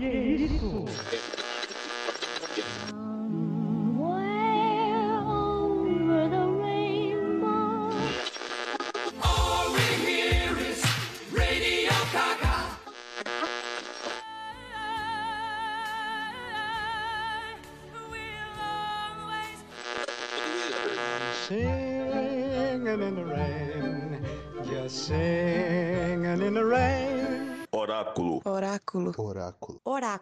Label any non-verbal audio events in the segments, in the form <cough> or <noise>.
Que isso?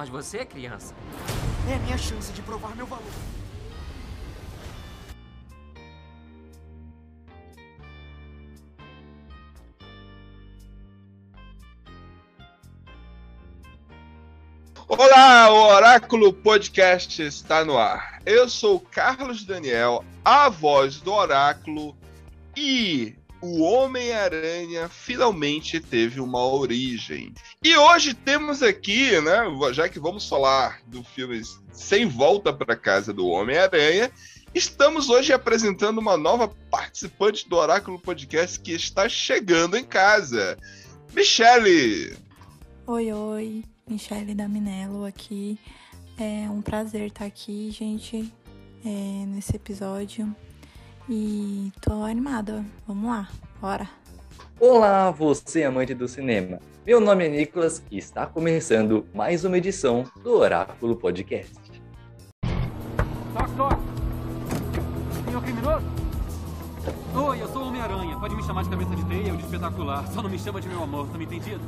Mas você é criança. É a minha chance de provar meu valor. Olá, o Oráculo Podcast está no ar. Eu sou o Carlos Daniel, a voz do Oráculo, e o Homem-Aranha finalmente teve uma origem. E hoje temos aqui, né, já que vamos falar do filme Sem Volta para Casa do Homem-Aranha, estamos hoje apresentando uma nova participante do Oráculo Podcast que está chegando em casa. Michele! Oi, oi. Michele Daminello aqui. É um prazer estar aqui, gente, é, nesse episódio. E tô animada. Vamos lá, bora. Olá, você amante do cinema. Meu nome é Nicolas e está começando mais uma edição do Oráculo Podcast. Toque, toque. Senhor criminoso? Oi, eu sou o Homem-Aranha. Pode me chamar de cabeça de teia ou de espetacular. Só não me chama de meu amor, tá me entendido?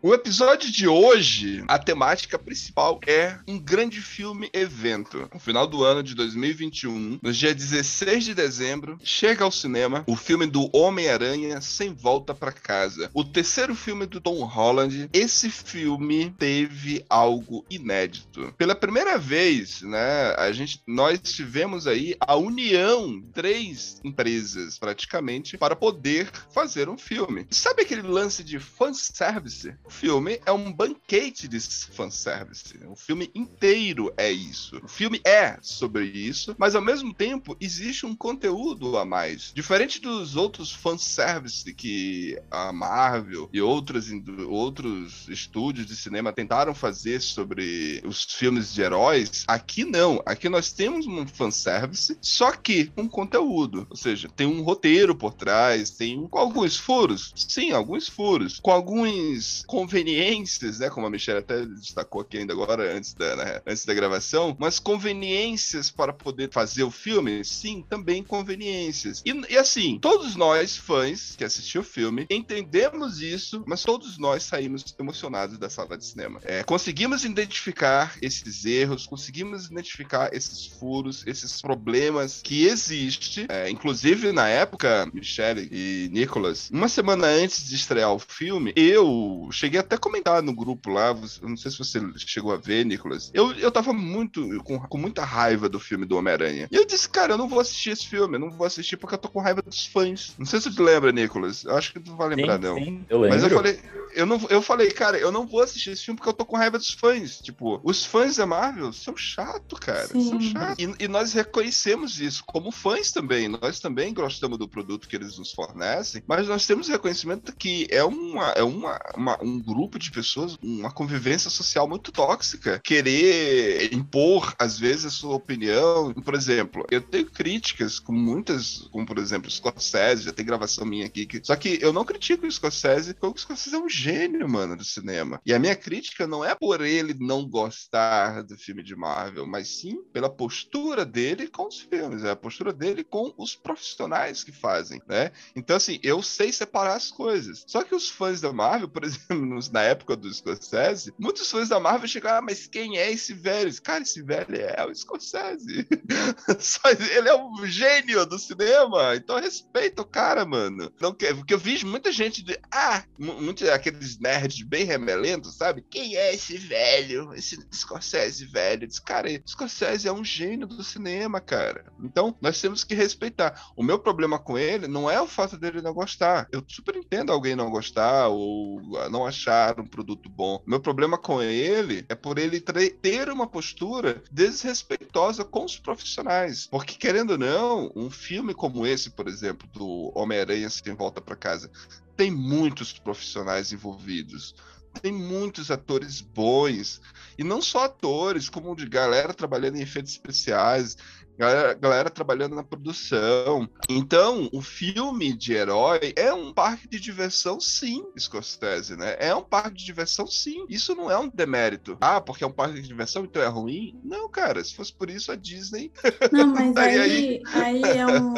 O episódio de hoje, a temática principal é um grande filme evento. No final do ano de 2021, no dia 16 de dezembro, chega ao cinema o filme do Homem-Aranha Sem Volta para Casa. O terceiro filme do Tom Holland. Esse filme teve algo inédito. Pela primeira vez, né, a gente nós tivemos aí a união três empresas praticamente para poder fazer um filme. Sabe aquele lance de fanservice? O filme é um banquete de fanservice. O filme inteiro é isso. O filme é sobre isso, mas ao mesmo tempo existe um conteúdo a mais. Diferente dos outros fanservice que a Marvel e outros, outros estúdios de cinema tentaram fazer sobre os filmes de heróis, aqui não. Aqui nós temos um fanservice, só que um conteúdo. Ou seja, tem um roteiro por trás, tem com alguns furos. Sim, alguns furos. Com alguns conveniências, né? Como a Michelle até destacou aqui ainda agora, antes da, né, antes da gravação, mas conveniências para poder fazer o filme, sim, também conveniências. E, e assim, todos nós, fãs que assistiu o filme, entendemos isso, mas todos nós saímos emocionados da sala de cinema. É, conseguimos identificar esses erros, conseguimos identificar esses furos, esses problemas que existem. É, inclusive, na época, Michelle e Nicholas, uma semana antes de estrear o filme, eu cheguei cheguei até a comentar no grupo lá, não sei se você chegou a ver, Nicolas. Eu, eu tava muito, com, com muita raiva do filme do Homem-Aranha. E eu disse, cara, eu não vou assistir esse filme, eu não vou assistir porque eu tô com raiva dos fãs. Não sei se você lembra, Nicolas. Eu acho que tu vai lembrar, sim, não. Sim, eu lembro. Mas eu falei, eu, não, eu falei, cara, eu não vou assistir esse filme porque eu tô com raiva dos fãs. Tipo, os fãs da Marvel são chato, cara. Sim. São chato. E, e nós reconhecemos isso como fãs também. Nós também gostamos do produto que eles nos fornecem, mas nós temos reconhecimento que é, uma, é uma, uma um grupo de pessoas, uma convivência social muito tóxica. Querer impor, às vezes, a sua opinião. Por exemplo, eu tenho críticas com muitas, como por exemplo, Scorsese, já tem gravação minha aqui. Que... Só que eu não critico o Scorsese, porque o Scorsese é um gênio, mano, do cinema. E a minha crítica não é por ele não gostar do filme de Marvel, mas sim pela postura dele com os filmes, é a postura dele com os profissionais que fazem, né? Então, assim, eu sei separar as coisas. Só que os fãs da Marvel, por <laughs> exemplo, na época do Scorsese, muitos fãs da Marvel chegaram, ah, mas quem é esse velho? Cara, esse velho é o Scorsese. <laughs> Ele é um gênio do cinema, então respeita o cara, mano. Não quer, porque eu vejo muita gente de, ah, mu- muitos aqueles nerds bem remelentos, sabe? Quem é esse velho? Esse Scorsese velho? Esse cara, Scorsese é um gênio do cinema, cara. Então, nós temos que respeitar. O meu problema com ele não é o fato dele não gostar. Eu super entendo alguém não gostar ou não achar um produto bom. Meu problema com ele é por ele ter uma postura desrespeitosa com os profissionais. Porque, querendo ou não, um filme como esse, por exemplo, do Homem-Aranha Sem Volta para Casa, tem muitos profissionais envolvidos. Tem muitos atores bons. E não só atores, como de galera trabalhando em efeitos especiais, galera, galera trabalhando na produção. Então, o filme de herói é um parque de diversão, sim, Scorsese, né? É um parque de diversão, sim. Isso não é um demérito. Ah, porque é um parque de diversão, então é ruim? Não, cara. Se fosse por isso, a Disney. Não, mas <laughs> e aí, aí é um,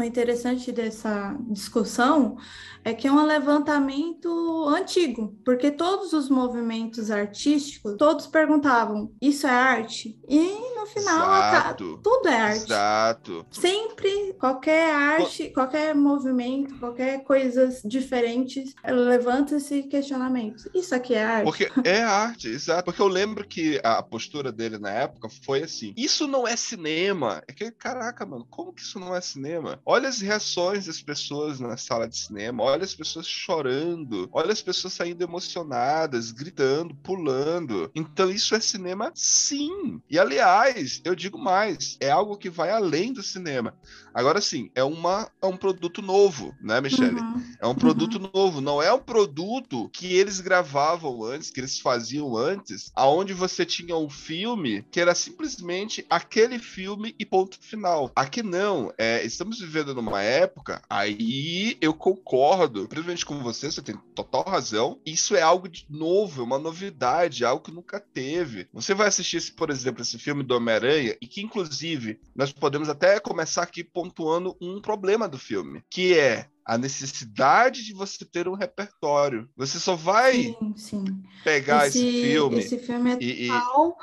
o interessante dessa discussão é que é um levantamento antigo, porque todos os movimentos artísticos, todos perguntavam, isso é arte? E no final, Exato. tudo é arte. Exato. Sempre, qualquer arte, qualquer movimento, qualquer coisas diferentes, levanta esse questionamento. Isso aqui é arte? Porque é arte, exato. Porque eu lembro que a postura dele na época foi assim: isso não é cinema. É que, caraca, mano, como que isso não é cinema? Olha as reações das pessoas na sala de cinema, olha as pessoas chorando, olha as pessoas saindo emocionadas, gritando, pulando. Então isso é cinema, sim. E aliás, eu digo mais, é algo que vai além do cinema. Agora sim, é, uma, é um produto novo, né, Michele? Uhum. É um produto novo, não é um produto que eles gravavam antes, que eles faziam antes, aonde você tinha um filme que era simplesmente aquele filme e ponto final. Aqui não, é, estamos vivendo numa época, aí eu concordo, principalmente com você, você tem total razão. Isso é algo de novo, é uma novidade, algo que nunca teve. Você vai assistir, esse, por exemplo, esse filme do Homem-Aranha, e que inclusive nós podemos até começar aqui pontuando um problema do filme, que é a necessidade de você ter um repertório. Você só vai Sim, sim. pegar esse, filme Esse filme é e, total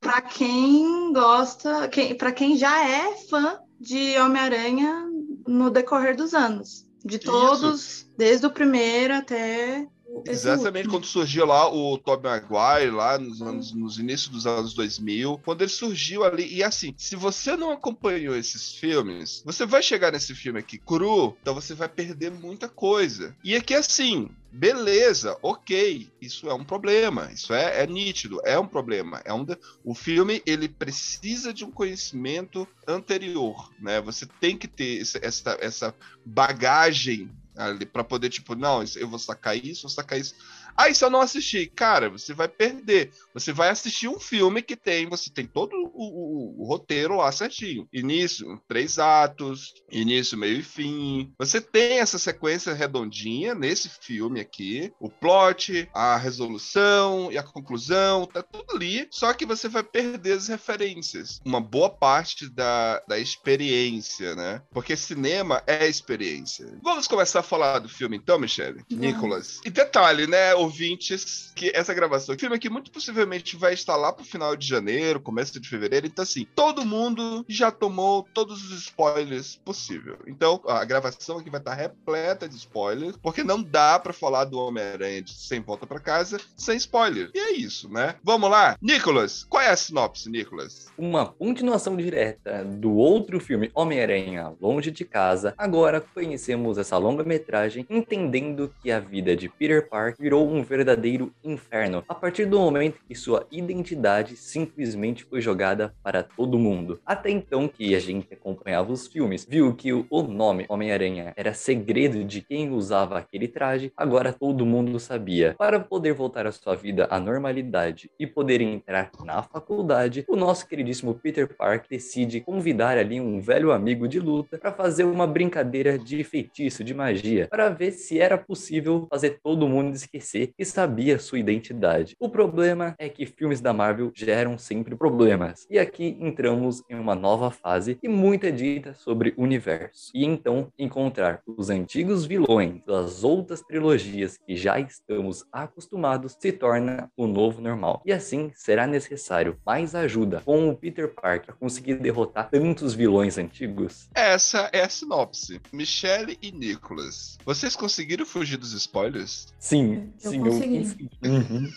para quem gosta, quem, para quem já é fã de Homem-Aranha no decorrer dos anos. De todos, desde o primeiro até Exatamente último. quando surgiu lá o Tobey Maguire, lá nos, anos, nos inícios dos anos 2000, quando ele surgiu ali. E assim, se você não acompanhou esses filmes, você vai chegar nesse filme aqui cru, então você vai perder muita coisa. E aqui assim. Beleza, ok, isso é um problema, isso é, é nítido, é um problema. É um de- O filme ele precisa de um conhecimento anterior, né? Você tem que ter essa, essa bagagem ali para poder tipo, não, eu vou sacar isso, vou sacar isso. Aí se eu não assistir, cara, você vai perder. Você vai assistir um filme que tem, você tem todo o, o- o roteiro lá certinho. Início, três atos, início, meio e fim. Você tem essa sequência redondinha nesse filme aqui, o plot, a resolução e a conclusão, tá tudo ali. Só que você vai perder as referências. Uma boa parte da, da experiência, né? Porque cinema é experiência. Vamos começar a falar do filme então, Michele? Nicolas. E detalhe, né, ouvintes, que essa gravação, filme aqui muito possivelmente vai estar lá pro final de janeiro, começo de fevereiro. Então, assim, todo mundo já tomou todos os spoilers possível. Então, a gravação aqui vai estar repleta de spoilers, porque não dá pra falar do Homem-Aranha Sem Volta pra Casa sem spoiler. E é isso, né? Vamos lá. Nicolas, qual é a sinopse, Nicolas? Uma continuação direta do outro filme Homem-Aranha Longe de Casa, agora conhecemos essa longa-metragem entendendo que a vida de Peter Parker virou um verdadeiro inferno a partir do momento que sua identidade simplesmente foi jogada para todo mundo. Até então que a gente acompanhava os filmes, viu que o nome Homem-Aranha era segredo de quem usava aquele traje, agora todo mundo sabia. Para poder voltar à sua vida à normalidade e poder entrar na faculdade, o nosso queridíssimo Peter Parker decide convidar ali um velho amigo de luta para fazer uma brincadeira de feitiço, de magia, para ver se era possível fazer todo mundo esquecer E sabia sua identidade. O problema é que filmes da Marvel geram sempre problemas. E aqui entramos em uma nova fase e muita dita sobre o universo. E então encontrar os antigos vilões das outras trilogias que já estamos acostumados se torna o novo normal. E assim será necessário mais ajuda com o Peter Parker a conseguir derrotar tantos vilões antigos? Essa é a sinopse. Michelle e Nicholas. Vocês conseguiram fugir dos spoilers? Sim, Eu sim, consegui. eu consegui. Uhum.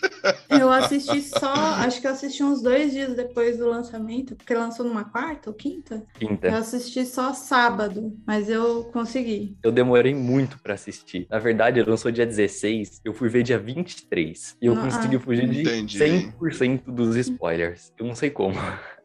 <laughs> Eu assisti só, acho que eu assisti uns dois dias depois do lançamento, porque lançou numa quarta ou quinta. Eu Quinta. assisti só sábado, mas eu consegui. Eu demorei muito pra assistir. Na verdade, ele lançou dia 16, eu fui ver dia 23. E eu Ah, consegui fugir de entendi. 100% dos spoilers. Eu não sei como.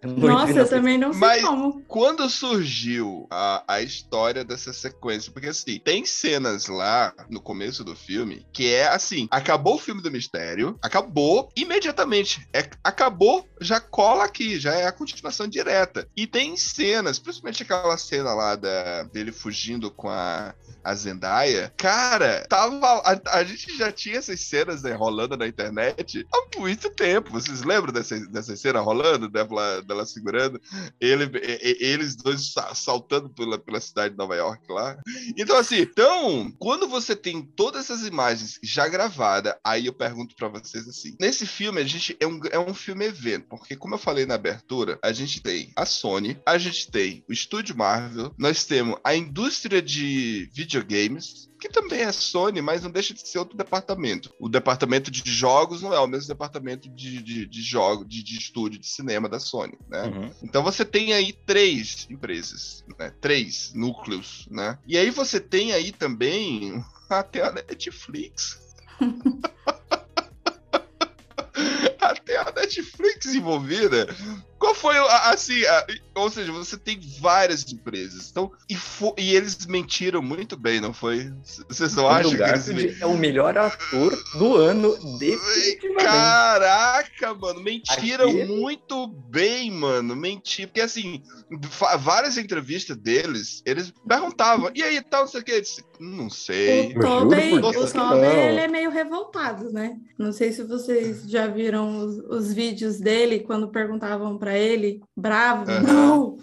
Não Nossa, eu também não sei Mas- como. Quando surgiu a, a história dessa sequência? Porque assim, tem cenas lá no começo do filme que é assim: acabou o filme do mistério, acabou imediatamente. É, acabou, já cola aqui, já é a continuação direta. E tem cenas, principalmente aquela cena lá da, dele fugindo com a. A Zendaya, cara, tava. A, a gente já tinha essas cenas né, rolando na internet há muito tempo. Vocês lembram dessa, dessa cena rolando, dela, dela segurando? ele, eles dois sa- saltando pela, pela cidade de Nova York lá. Então, assim, então, quando você tem todas essas imagens já gravadas, aí eu pergunto pra vocês assim: nesse filme, a gente é um, é um filme evento, porque, como eu falei na abertura, a gente tem a Sony, a gente tem o estúdio Marvel, nós temos a indústria de videogames. Que também é Sony, mas não deixa de ser outro departamento. O departamento de jogos não é o mesmo departamento de, de, de jogo, de, de estúdio de cinema da Sony, né? Uhum. Então você tem aí três empresas, né? Três núcleos, né? E aí você tem aí também <laughs> até a Netflix. <laughs> <laughs> até a Netflix envolvida. Qual foi assim, a- ou seja, você tem várias empresas. Então, e, fo- e eles mentiram muito bem, não foi? Vocês não acham que eles é o melhor ator do ano, definitivamente. Caraca, mano, mentiram Aquele- muito bem, mano. Mentir. Porque assim, várias entrevistas deles, eles perguntavam, e aí, tal, não sei o que. Eu disse, não sei. O não. ele é meio revoltado, né? Não sei se vocês já viram os, os vídeos dele quando perguntavam pra ele, bravo, Aham. não!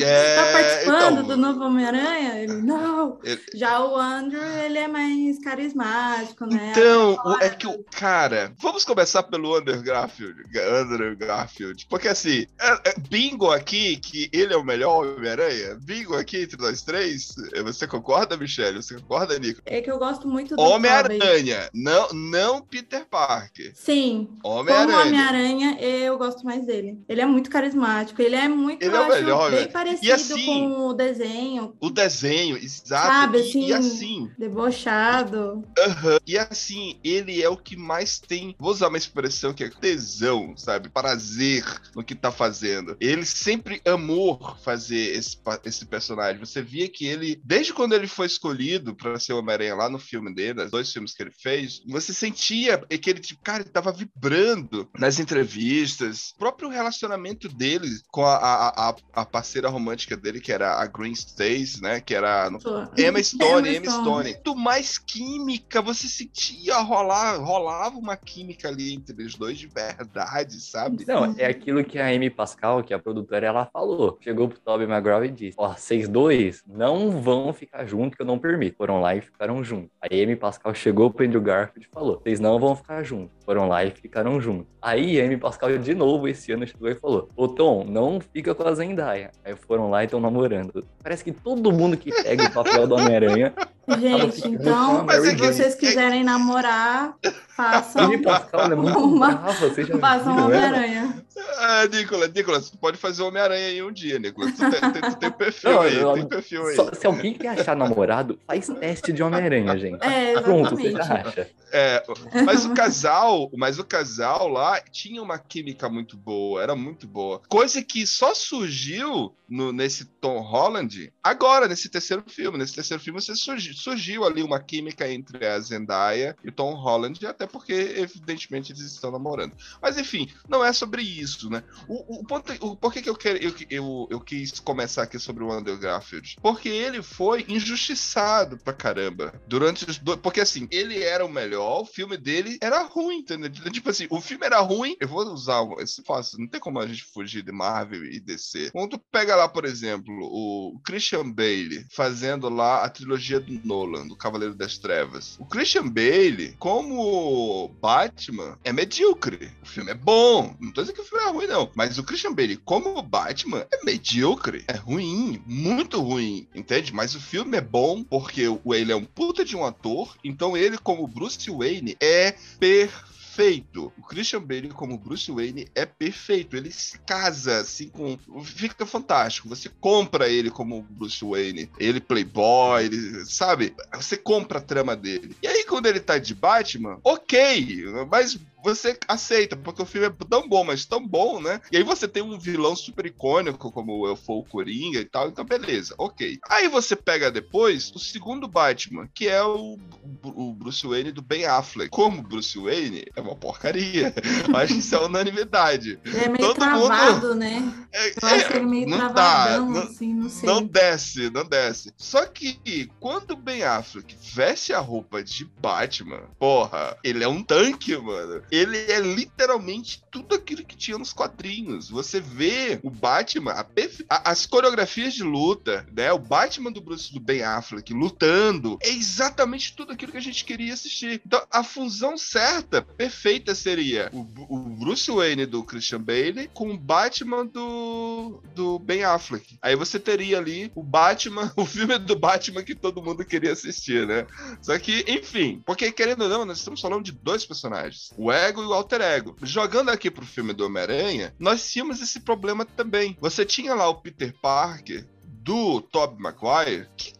É, Tá participando então, do novo Homem-Aranha? Ele, não! Ele- Já o Andrew, ele é mais carismático, né? Então, é que o cara. Vamos começar pelo Andrew Garfield. Andrew Garfield. Porque assim, é- é bingo aqui que ele é o melhor Homem-Aranha? Bingo aqui entre nós três? Você concorda, Michelle? Você concorda, Nico? É que eu gosto muito do. Homem-Aranha, não, não Peter Parker. Sim, como Homem-Aranha. Homem-Aranha, eu gosto mais dele. Ele é muito carismático, ele é muito, Ele é o melhor, bem parecido E assim- com o desenho, O desenho, exato. Sabe, assim- e assim, debochado. aham, e assim, ele é o que mais tem, vou usar uma expressão que é tesão, sabe? Prazer no que tá fazendo. Ele sempre amou fazer esse, esse personagem. Você via que ele, desde quando ele foi escolhido pra ser o Homem-Aranha lá no filme dele, os dois filmes que ele fez, você sentia que ele, tipo, cara, ele tava vibrando nas entrevistas. O próprio relacionamento dele com a, a, a, a parceira romântica dele, que era a Green Stacy, né? Que era no Emma Stone, Emma Stone. Muito mais química, você sentia rolar, rolava uma química ali entre os dois de verdade, sabe? Não, é aquilo que a Amy Pascal, que é a produtora, ela falou. Chegou pro Tobey Maguire e disse: Ó, vocês dois não vão ficar juntos, que eu não permito. Foram lá e ficaram juntos. Aí a Amy Pascal chegou pro Andrew Garfield e falou: Vocês não vão ficar juntos. Foram lá e ficaram juntos. Aí a Amy Pascal de novo esse ano chegou e falou: Ô Tom, não fica com a Zendaya. Aí foram lá e estão namorando. Parece que todo mundo que pega o papel do Homem-Aranha. Gente, então, se Jane. vocês quiserem namorar, façam, Amy Pascal é muito Uma- brava, vocês já façam? Homem-Aranha. Ah, Nicolas, Nicolas, tu pode fazer Homem-Aranha aí um dia, Nicolas. Tu tem, tem- tu tem perfil Não, aí, eu- tem perfil aí. Só- se alguém quer achar namorado, faz teste de Homem-Aranha, gente. É, Pronto, você já acha. É, mas o casal, mas o casal lá tinha uma química muito boa, era muito boa. Coisa que só surgiu no- nesse Tom Holland agora, nesse terceiro filme. Nesse terceiro filme você surgi- surgi- surgiu ali uma química entre a Zendaya e o Tom Holland, até porque, evidentemente, eles estão namorando. Mas enfim, não é sobre isso, né? O, o ponto, o, por que, que eu, quero, eu, eu, eu quis começar aqui sobre o Andrew Garfield? Porque ele foi injustiçado pra caramba. Durante os dois. Porque assim, ele era o melhor, o filme dele era ruim, entendeu? Tipo assim, o filme era ruim. Eu vou usar esse fácil, não tem como a gente fugir de Marvel e DC. Quando tu pega lá, por exemplo, o Christian Bale fazendo lá a trilogia do Nolan, do Cavaleiro das Trevas. O Christian Bale, como Batman, é medíocre. O filme é bom. Não tô dizendo que o filme é ruim, não. Mas o Christian Bale, como Batman, é medíocre. É ruim. Muito ruim. Entende? Mas o filme é bom porque ele é um puta de um ator. Então ele, como Bruce Wayne, é perfeito. O Christian Bale, como Bruce Wayne, é perfeito. Ele se casa, assim, com. Fica fantástico. Você compra ele como Bruce Wayne. Ele, playboy, ele. Sabe? Você compra a trama dele. E aí, quando ele tá de Batman, ok. Mas você aceita, porque o filme é tão bom, mas tão bom, né? E aí você tem um vilão super icônico, como eu for o Coringa e tal, então beleza, ok. Aí você pega depois o segundo Batman, que é o, o Bruce Wayne do Ben Affleck. Como Bruce Wayne é uma porcaria. Eu <laughs> Acho que isso é unanimidade. Ele é meio Todo mundo- travado, né? É- Eu acho ele meio não dá, travadão, não- assim, não sei. Não desce, não desce. Só que quando o Ben Affleck veste a roupa de Batman, porra, ele é um tanque, mano. Ele é literalmente tudo aquilo que tinha nos quadrinhos. Você vê o Batman, perfe- as coreografias de luta, né? O Batman do Bruce do Ben Affleck lutando é exatamente tudo aquilo que a gente queria assistir. Então, a fusão certa, perfeita seria o, o Bruce Wayne do Christian Bale com o Batman do, do Ben Affleck. Aí você teria ali o Batman, <laughs> o filme do Batman que todo mundo queria assistir, né? Só que, enfim, porque querendo ou não, nós estamos falando de dois personagens, o Ego e o Alter Ego. Jogando aqui pro filme do Homem-Aranha, nós tínhamos esse problema também. Você tinha lá o Peter Parker do Tobey Maguire, que,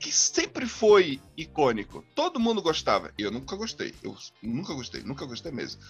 que sempre foi icônico. Todo mundo gostava. Eu nunca gostei. Eu nunca gostei, nunca gostei mesmo.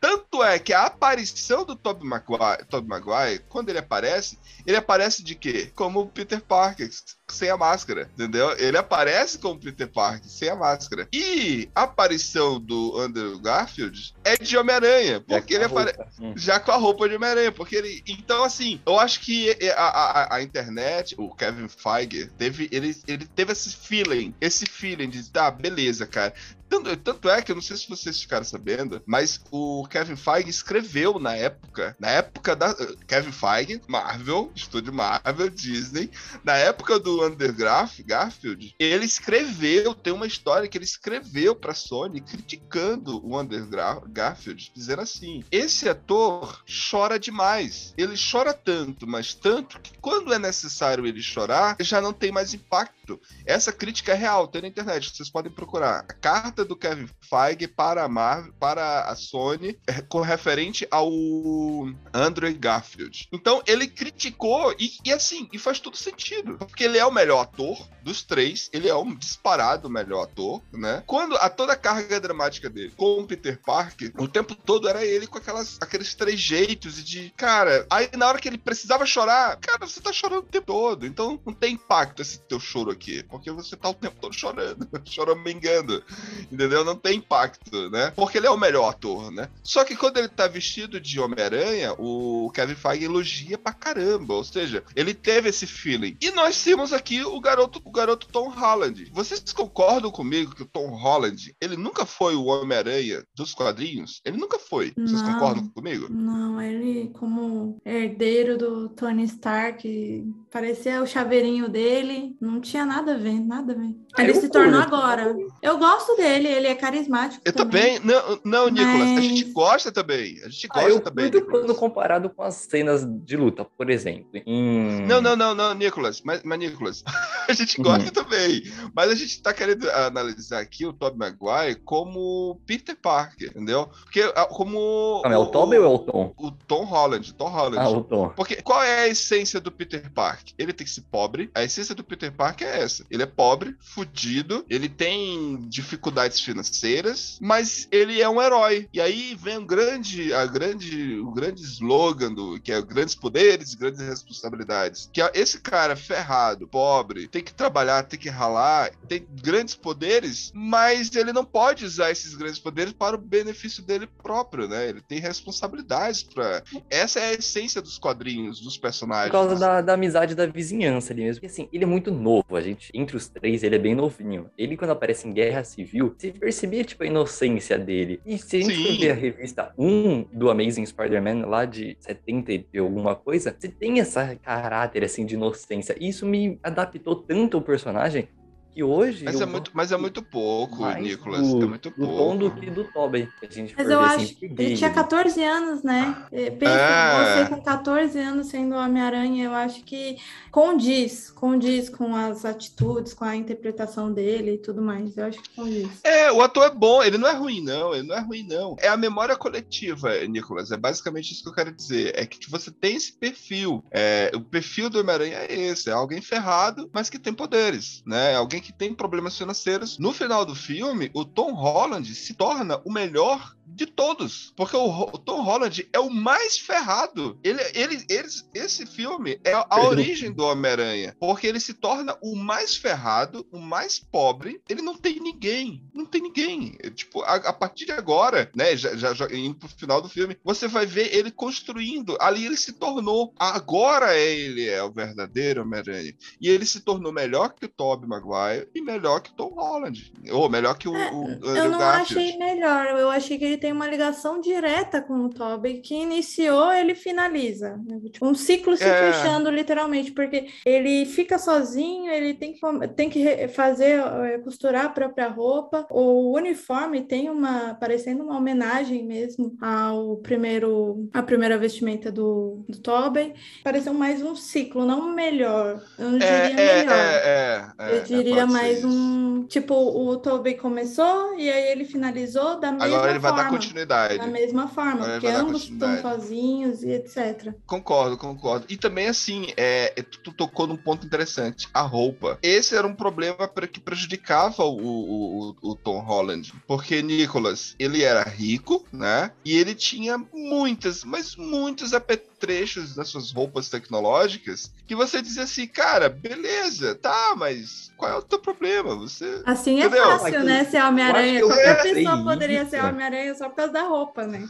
Tanto é que a aparição do Tobey Maguire, Tobey Maguire, quando ele aparece, ele aparece de quê? Como o Peter Parker, sem a máscara, entendeu? Ele aparece como Peter Parker, sem a máscara. E a aparição do Andrew Garfield é de Homem-Aranha, porque ele aparece Hum. já com a roupa de Homem-Aranha, porque ele. Então, assim, eu acho que a, a, a internet, o Kevin Feige, teve, ele, ele teve esse feeling, esse feeling de, tá, beleza, cara. Tanto, tanto é que eu não sei se vocês ficaram sabendo, mas o Kevin Feige escreveu na época, na época da. Kevin Feige, Marvel, estúdio Marvel, Disney, na época do Garf- Garfield, ele escreveu, tem uma história que ele escreveu pra Sony criticando o Andrew Garfield, dizendo assim: esse ator chora demais. Ele chora tanto, mas tanto que quando é necessário ele chorar, já não tem mais impacto. Essa crítica é real, tem na internet, vocês podem procurar. A carta do Kevin Feige para a Marvel, para a Sony, é, com referente ao Andrew Garfield. Então ele criticou e, e assim, e faz todo sentido, porque ele é o melhor ator dos três, ele é um disparado melhor ator, né? Quando a toda a carga dramática dele com o Peter Parker, o tempo todo era ele com aquelas, aqueles três jeitos e de, cara, aí na hora que ele precisava chorar, cara, você tá chorando o tempo todo, então não tem impacto esse teu choro aqui, porque você tá o tempo todo chorando, <laughs> choramingando, entendeu? Não tem impacto, né? Porque ele é o melhor ator, né? Só que quando ele tá vestido de Homem-Aranha, o Kevin Feige elogia pra caramba, ou seja, ele teve esse feeling. E nós temos aqui o garoto, o garoto Tom Holland. Vocês concordam comigo que o Tom Holland, ele nunca foi o Homem-Aranha dos quadrinhos? Ele nunca foi. Vocês Não. concordam comigo? Não, ele como herdeiro do Tony Stark, parecia o chaveirinho dele, não tinha nada a ver, nada a ver. Ah, Ele eu se tornou curto. agora. Eu gosto dele, ele é carismático Eu também. Não, não Nicolas, a gente Mas- gosta também. A gente Ah, gosta eu também. Nicolas. quando comparado com as cenas de luta, por exemplo. Em... Não, não, não, não, Nicolas, mas, mas Nicolas, <laughs> a gente Uhum. gosta também. Mas a gente tá querendo analisar aqui o Tobey Maguire como Peter Parker, entendeu? Porque ah, como. É o Tobey ou é o Tom? O Tom Holland, Tom Holland. Ah, o Tom. Porque qual é a essência do Peter Parker? Ele tem que ser pobre. A essência do Peter Parker é essa. Ele é pobre, fudido, ele tem dificuldades financeiras, mas ele é um herói. E aí vem um grande, a grande, o grande slogan do que é grandes poderes, grandes responsabilidades. Que é esse cara ferrado, pobre, tem que trabalhar, tem que ralar, tem grandes poderes, mas ele não pode usar esses grandes poderes para o benefício dele próprio, né? Ele tem responsabilidades para. Essa é a essência dos quadrinhos, dos personagens. Por causa da, da amizade da vizinhança ali mesmo. Porque assim, ele é muito novo, a gente, entre os três, ele é bem novinho. Ele, quando aparece em Guerra Civil, você percebia, tipo, a inocência dele. E se a gente ver a revista 1 do Amazing Spider-Man, lá de 70 e alguma coisa, você tem essa caráter, assim, de inocência. E isso me adaptou tanto ao personagem que hoje. Mas eu é muito, mas é muito pouco, mais Nicolas. do, é muito do pouco. tom do que do Tobey. que a gente Mas eu acho assim, que ele tinha ele. 14 anos, né? Eh, Pensa, É. você com 14 anos sendo Homem-Aranha, eu acho que condiz, condiz com as atitudes, com a interpretação dele e tudo mais. Eu acho que condiz. É, o ator é bom, ele não é ruim, não. Ele não é ruim, não. É a memória coletiva, Nicolas. É basicamente isso que eu quero dizer. É que você tem esse perfil. É, o perfil do Homem-Aranha é esse: é alguém ferrado, mas que tem poderes, né? É alguém que tem problemas financeiros. No final do filme, o Tom Holland se torna o melhor de todos. Porque o, Tom Holland é o mais ferrado. Ele, ele, eles, esse filme é a origem do Homem-Aranha. Porque ele se torna o mais ferrado, o mais pobre. Ele não tem ninguém. Não tem ninguém. É, Tipo, a, a partir de agora, né? Já, já, já indo pro final do filme, você vai ver ele construindo. Ali ele se tornou. Agora ele é o verdadeiro Homem-Aranha. E ele se tornou melhor que o Tobey Maguire e melhor que o Tom Holland. Ou melhor que o, É, o Eu Andrew não Garfield. achei melhor, eu achei que ele tem uma ligação direta com o Tobey, que iniciou, ele finaliza. né? Tipo, um ciclo se É. fechando, literalmente, porque ele fica sozinho, ele tem que, tem que fazer, eh, costurar a própria roupa. O uniforme tem uma, parecendo uma homenagem mesmo ao primeiro, a primeira vestimenta do, do Tobey. Pareceu mais um ciclo, não um melhor. Eu não É, diria é, melhor. é, é, é, Eu diria pode ser mais um. Tipo, o Tobey começou e aí ele finalizou da mesma Agora ele vai forma. dar continuidade. Da mesma forma, Agora porque ambos estão sozinhos e etc. Concordo, concordo. E também, assim, é, é, tu, tocou num ponto interessante: a roupa. Esse era um problema que prejudicava o, o, o- o Tom Holland. Porque Nicholas, ele era rico, né? E ele tinha muitas, mas muitos apetrechos nas suas roupas tecnológicas que você dizia assim, cara, beleza, tá, mas qual é o teu problema? Você. Assim é Entendeu? fácil, né? Ser Homem-Aranha. eu Qualquer eu pessoa poderia isso, ser né? Homem-Aranha só por causa da roupa, né?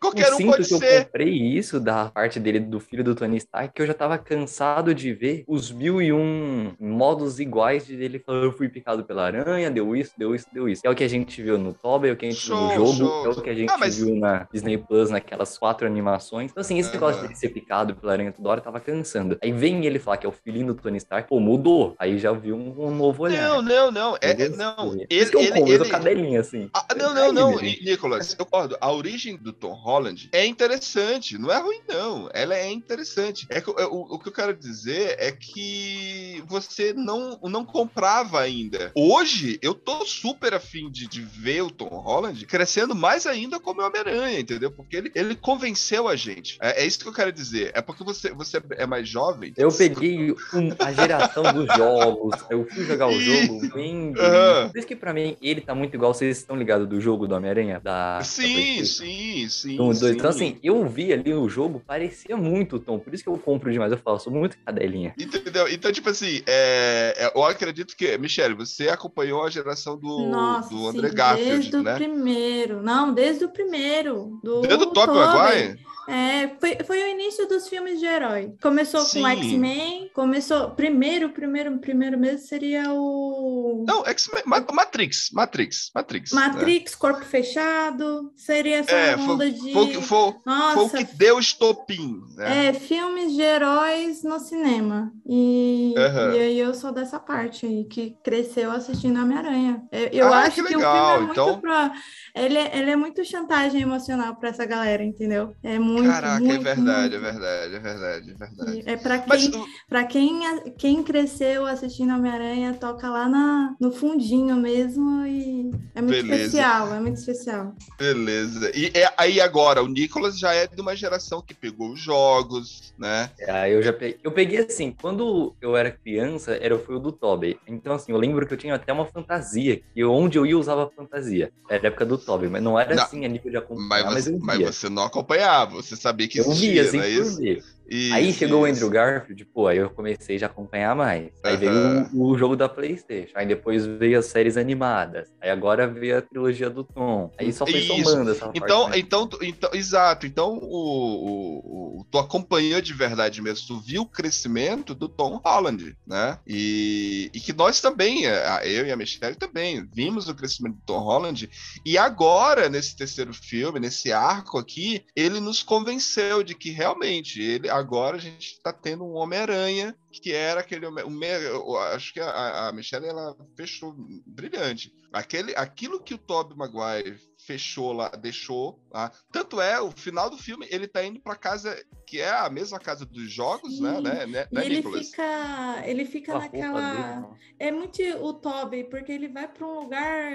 Qualquer eu um sinto pode que eu ser. comprei isso da parte dele do filho do Tony Stark, que eu já tava cansado de ver os mil e um modos iguais de ele falando eu fui picado pela aranha, deu isso, deu isso, deu isso. É o que a gente viu no Tobey, é o que a gente Show, viu no jogo, show. é o que a gente Ah, mas- viu na Disney Plus, naquelas quatro animações. Então, assim, esse Aham. negócio dele ser picado pela aranha toda hora tava cansando. Aí vem ele falar que é o filhinho do Tony Stark, pô, mudou. Aí já viu um, um novo olhar. Não, não, não. É, é- não. Ele, isso que eu ele, como, ele- cadelinha, assim. Ah, não, não, não. Ni- Nicolas, eu concordo. A origem do Tom Holland é interessante, não é ruim, não. Ela é interessante. É que, eu- o, o que eu quero dizer é que você não, não comprava ainda. Hoje, eu tô super afim de, de ver o Tom Holland crescendo mais ainda como Homem-Aranha, entendeu? Porque ele, ele convenceu a gente. É, é isso que eu quero dizer. É porque você, você é mais jovem. Eu peguei um- a geração dos jogos, eu fui jogar o <laughs> jogo <laughs> Aham. Por isso que pra mim ele tá muito igual. Vocês estão ligados do jogo do Homem-Aranha? Da, da Sim, PlayStation? sim, sim. Um, dois. sim. Então, assim, eu vi ali no jogo, parecia muito o Tom. Por isso que eu compro demais. Eu falo, sou muito cadelinha. Entendeu? Então, tipo assim, é, é, eu acredito que, Michele, você acompanhou a geração do, Nossa, do sim, André Garfield, desde o né? primeiro. Não, desde o primeiro. Do Desde o Tobey. Maguire? É, foi, foi o início dos filmes de herói. Começou Sim. com X-Men, começou. Primeiro, primeiro, primeiro mesmo seria o. Não, X-Men, Ma- Matrix, Matrix, Matrix. né? Matrix, Corpo Fechado. Seria essa É, onda de. Foi, o que- foi, foi o Nossa, que deu estopim, né? é, filmes de heróis no cinema. E, Aham. e aí eu sou dessa parte aí, que cresceu assistindo Homem-Aranha. Eu, eu Ah, acho que que, o filme legal, é muito então- pra. Ele, é- ele é muito chantagem emocional pra essa galera, entendeu? É muito. Caraca, muito, é verdade, é muito. verdade, é verdade, é verdade. É pra quem, Mas, pra quem, quem cresceu assistindo Homem-Aranha, toca lá na, no fundinho mesmo e é muito Beleza. especial, é muito especial. beleza. E é- aí agora, o Nicolas já é de uma geração que pegou os jogos, né? É, eu já peguei. Eu peguei assim, quando eu era criança, era foi o do Tobey. Então, assim, eu lembro que eu tinha até uma fantasia. E onde eu ia usava fantasia. Era a época do Tobey, mas não era Não, assim a nível de acompanhar, Mas mas, você, mas você não acompanhava, você sabia que eu existia, via, assim, não é por isso? Aí Isso, chegou o. Andrew Garfield, pô, aí eu comecei já a acompanhar mais. Aí veio Aham. o, o jogo da Playstation, aí depois veio as séries animadas, aí agora veio a trilogia do Tom. Aí só foi Isso. somando essa parte. Então, né? então, então, exato. Então, o, o, o- tu acompanhou de verdade mesmo. Tu viu o crescimento do Tom Holland, né? E, e que nós também, a- eu e a Michelle também, vimos o crescimento do Tom Holland. E agora, nesse terceiro filme, nesse arco aqui, ele nos convenceu de que realmente, ele agora a gente tá tendo um Homem-Aranha que era aquele eu acho que a, a Michelle ela fechou brilhante. Aquele, aquilo que o Tobey Maguire fechou lá, deixou lá. Tanto é, o final do filme, ele tá indo pra casa que é a mesma casa dos jogos, né, Sim. né, né, E né, ele fica, ele fica A naquela. dele, É muito o Toby, porque ele vai para um lugar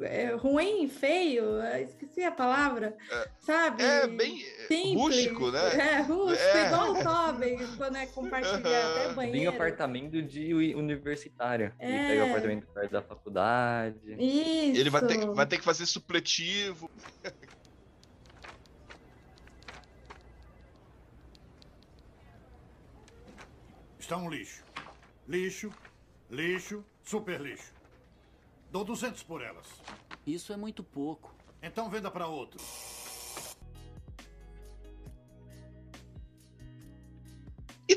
é, ruim, feio, é, esqueci a palavra, sabe? É bem Simples. rústico, né? É, rústico, É. igual o Toby, quando é compartilhar até <laughs> banheiro. Bem apartamento de uni- universitário. Ele É. pega o apartamento perto da faculdade. Isso. Ele vai ter, vai ter que fazer supletivo. Está um lixo. Lixo, lixo, super lixo. Dou 200 por elas. Isso é muito pouco. Então venda para outro.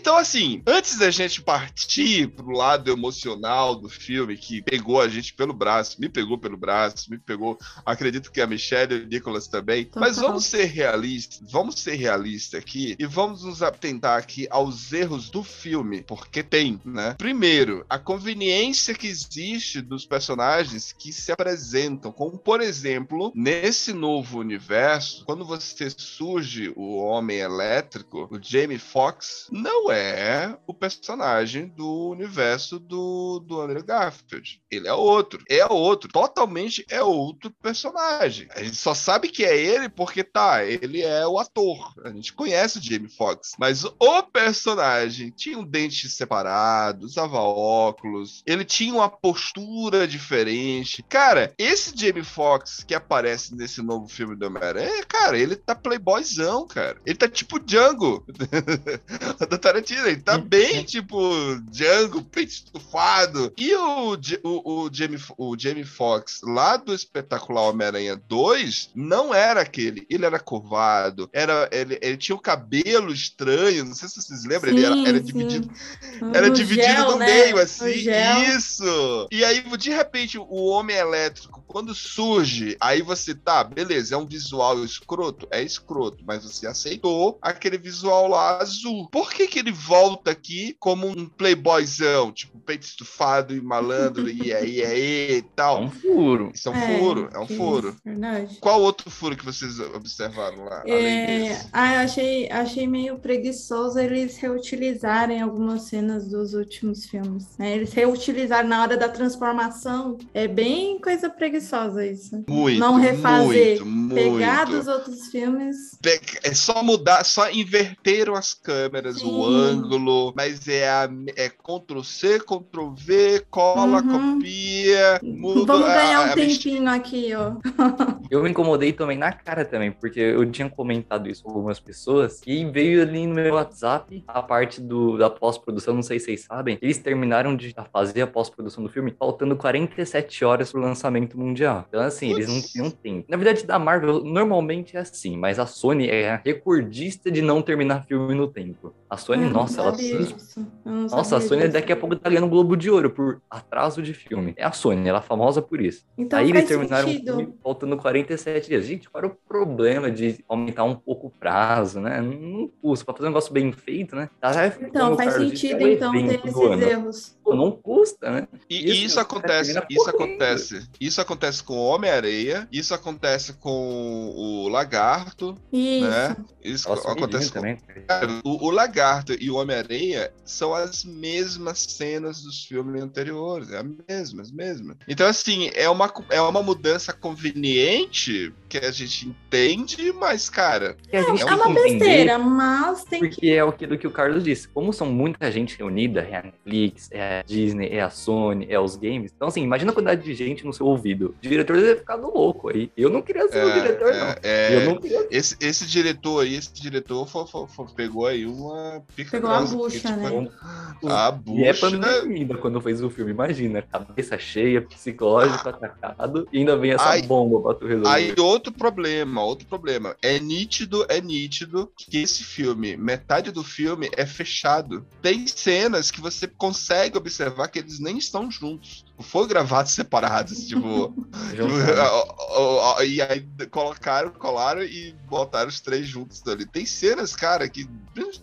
Então, assim, antes da gente partir pro lado emocional do filme, que pegou a gente pelo braço, me pegou pelo braço, me pegou, acredito que a Michelle e o Nicolas também. Mas vamos ser realistas, vamos ser realistas aqui e vamos nos atentar aqui aos erros do filme, porque tem, né? Primeiro, a conveniência que existe dos personagens que se apresentam, como por exemplo, nesse novo universo, quando você surge o Homem Elétrico, o Jamie Foxx, não é o personagem do universo do, do Andrew Garfield. Ele é outro. É outro. Totalmente é outro personagem. A gente só sabe que é ele porque, tá, ele é o ator. A gente conhece o Jamie Foxx. Mas o personagem tinha um dente separado, usava óculos, ele tinha uma postura diferente. Cara, esse Jamie Foxx que aparece nesse novo filme do Homem-Aranha, cara, ele tá playboyzão, cara. Ele tá tipo Django. da <laughs> Tarantino, ele tá bem tipo Django, peito estufado. E o, o, o, Jamie, o Jamie Foxx, lá do espetacular Homem-Aranha 2, não era aquele. Ele era curvado, era, ele, ele tinha o cabelo estranho, não sei se vocês lembram, ele era, Sim, era sim. dividido No era dividido gel, no né? meio, No assim. Isso! E aí, de repente, o Homem Elétrico, quando surge, aí você tá, beleza, é um visual escroto? É escroto, mas você aceitou aquele visual lá azul. Por que que ele volta aqui como um playboyzão? Tipo, peito estufado e malandro, e aí, e aí e É tal. um furo. Isso é um furo, é um furo. isso, Verdade. Qual outro furo que vocês observaram lá? além É, desse? ah, eu achei, achei meio preguiçoso eles reutilizarem algumas cenas dos últimos filmes. né? Eles reutilizaram na hora da transformação. É bem coisa preguiçosa isso. Muito, Não refazer. muito, muito. Pegar dos outros filmes. É só mudar, só inverteram as câmeras, Sim. o ângulo, mas é, a, é Ctrl C, Ctrl V, cola, Uhum. copia, muda. Vamos ganhar um a tempinho aqui, ó. <laughs> Eu me incomodei também na cara também, porque eu tinha comentado isso com algumas pessoas e veio ali no meu WhatsApp a parte do, da pós-produção, não sei se vocês sabem. Eles terminaram de fazer a pós-produção do filme faltando 47 horas pro lançamento mundial. Então, assim, eles não tinham tempo. Na verdade, da Marvel normalmente é assim, mas a Sony é a recordista de não terminar filme no tempo. A Sony, não nossa, ela nossa, a Sony disso. daqui a pouco tá ganhando Globo de Ouro por atraso de filme. É a Sony, ela é famosa por isso. Então Aí faz eles terminaram o sentido. filme faltando 47 dias. Gente, qual era o problema de aumentar um pouco o prazo, né? Não, custa. Pra fazer um negócio bem feito, né? Tá, Então, faz disse, sentido, é um então, ter esses ano. erros. Pô, não custa, né? E Isso, isso acontece, isso acontece. Isso acontece com o Homem-Areia, isso acontece com o Lagarto, Isso. né? Isso Nossa, acontece com também. Cara, o, o Lagarto e o Homem-Areia são as mesmas cenas dos filmes anteriores. É a mesma, as mesmas. Então, assim, é uma, é uma mudança conveniente que a gente entende, mas, cara, Que gente é tem uma que besteira, mas tem que. Porque é aquilo que o Carlos disse. Como são muita gente reunida, é a Netflix, é a Disney, é a Sony, é os games. Então, assim, imagina a quantidade de gente no seu ouvido. O diretor deve ficar louco aí. Eu não queria ser o diretor, não. é, Eu não queria esse, esse diretor aí, esse diretor fo- fo- fo- pegou aí uma pica Pegou a grossa, bucha, tipo, né? A E é bucha. pandemia ainda quando fez o filme. Imagina, cabeça cheia, psicológico atacado, e ainda vem essa Ai. bomba pra tu resolver. Aí outro problema, outro problema. É nítido, é nítido que esse filme, metade do filme é fechado. Tem cenas que você consegue observar que eles nem estão juntos. Foi gravados separados, <laughs> tipo. Juntaram. e aí colocaram, colaram e botaram os três juntos ali. Tem cenas, cara, que.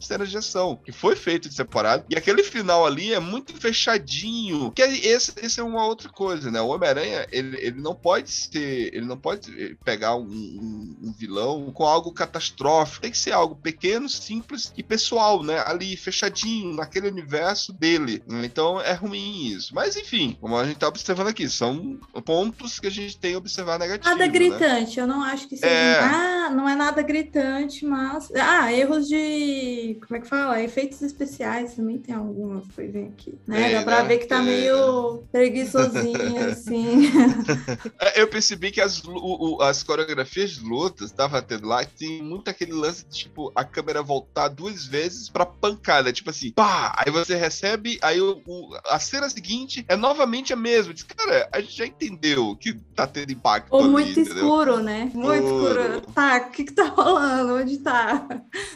Cenas de ação, que foi feito de separado. E aquele final ali é muito fechadinho. Que é- esse, esse é uma outra coisa, né? O Homem-Aranha, ele, ele não pode ser. Ele não pode pegar um, um- um vilão com algo catastrófico. Tem que ser algo pequeno, simples e pessoal, né? Ali, fechadinho, naquele universo dele. Então é ruim isso. Mas enfim, como a gente tá observando aqui, são pontos que a gente tem que observar negativo. Nada né? gritante, eu não acho que seja. É. Ah, não é nada gritante, mas. Ah, erros de. Como é que fala? Efeitos especiais também tem algumas coisinhas aqui. Né? É, Dá pra né? ver que tá <laughs> É. meio preguiçosinho, assim. Eu percebi que as, o- o- as coreografias de lutas tava tendo lá, que tem muito aquele lance de, tipo, a câmera voltar duas vezes pra pancada. Tipo assim, pá! Aí você recebe, aí o- a cena seguinte é novamente a mesma. Diz, cara, a gente já entendeu que tá tendo impacto. Ou ali, muito entendeu? escuro, né? Muito Escuro. escuro. Tá, o que que tá rolando? Onde tá?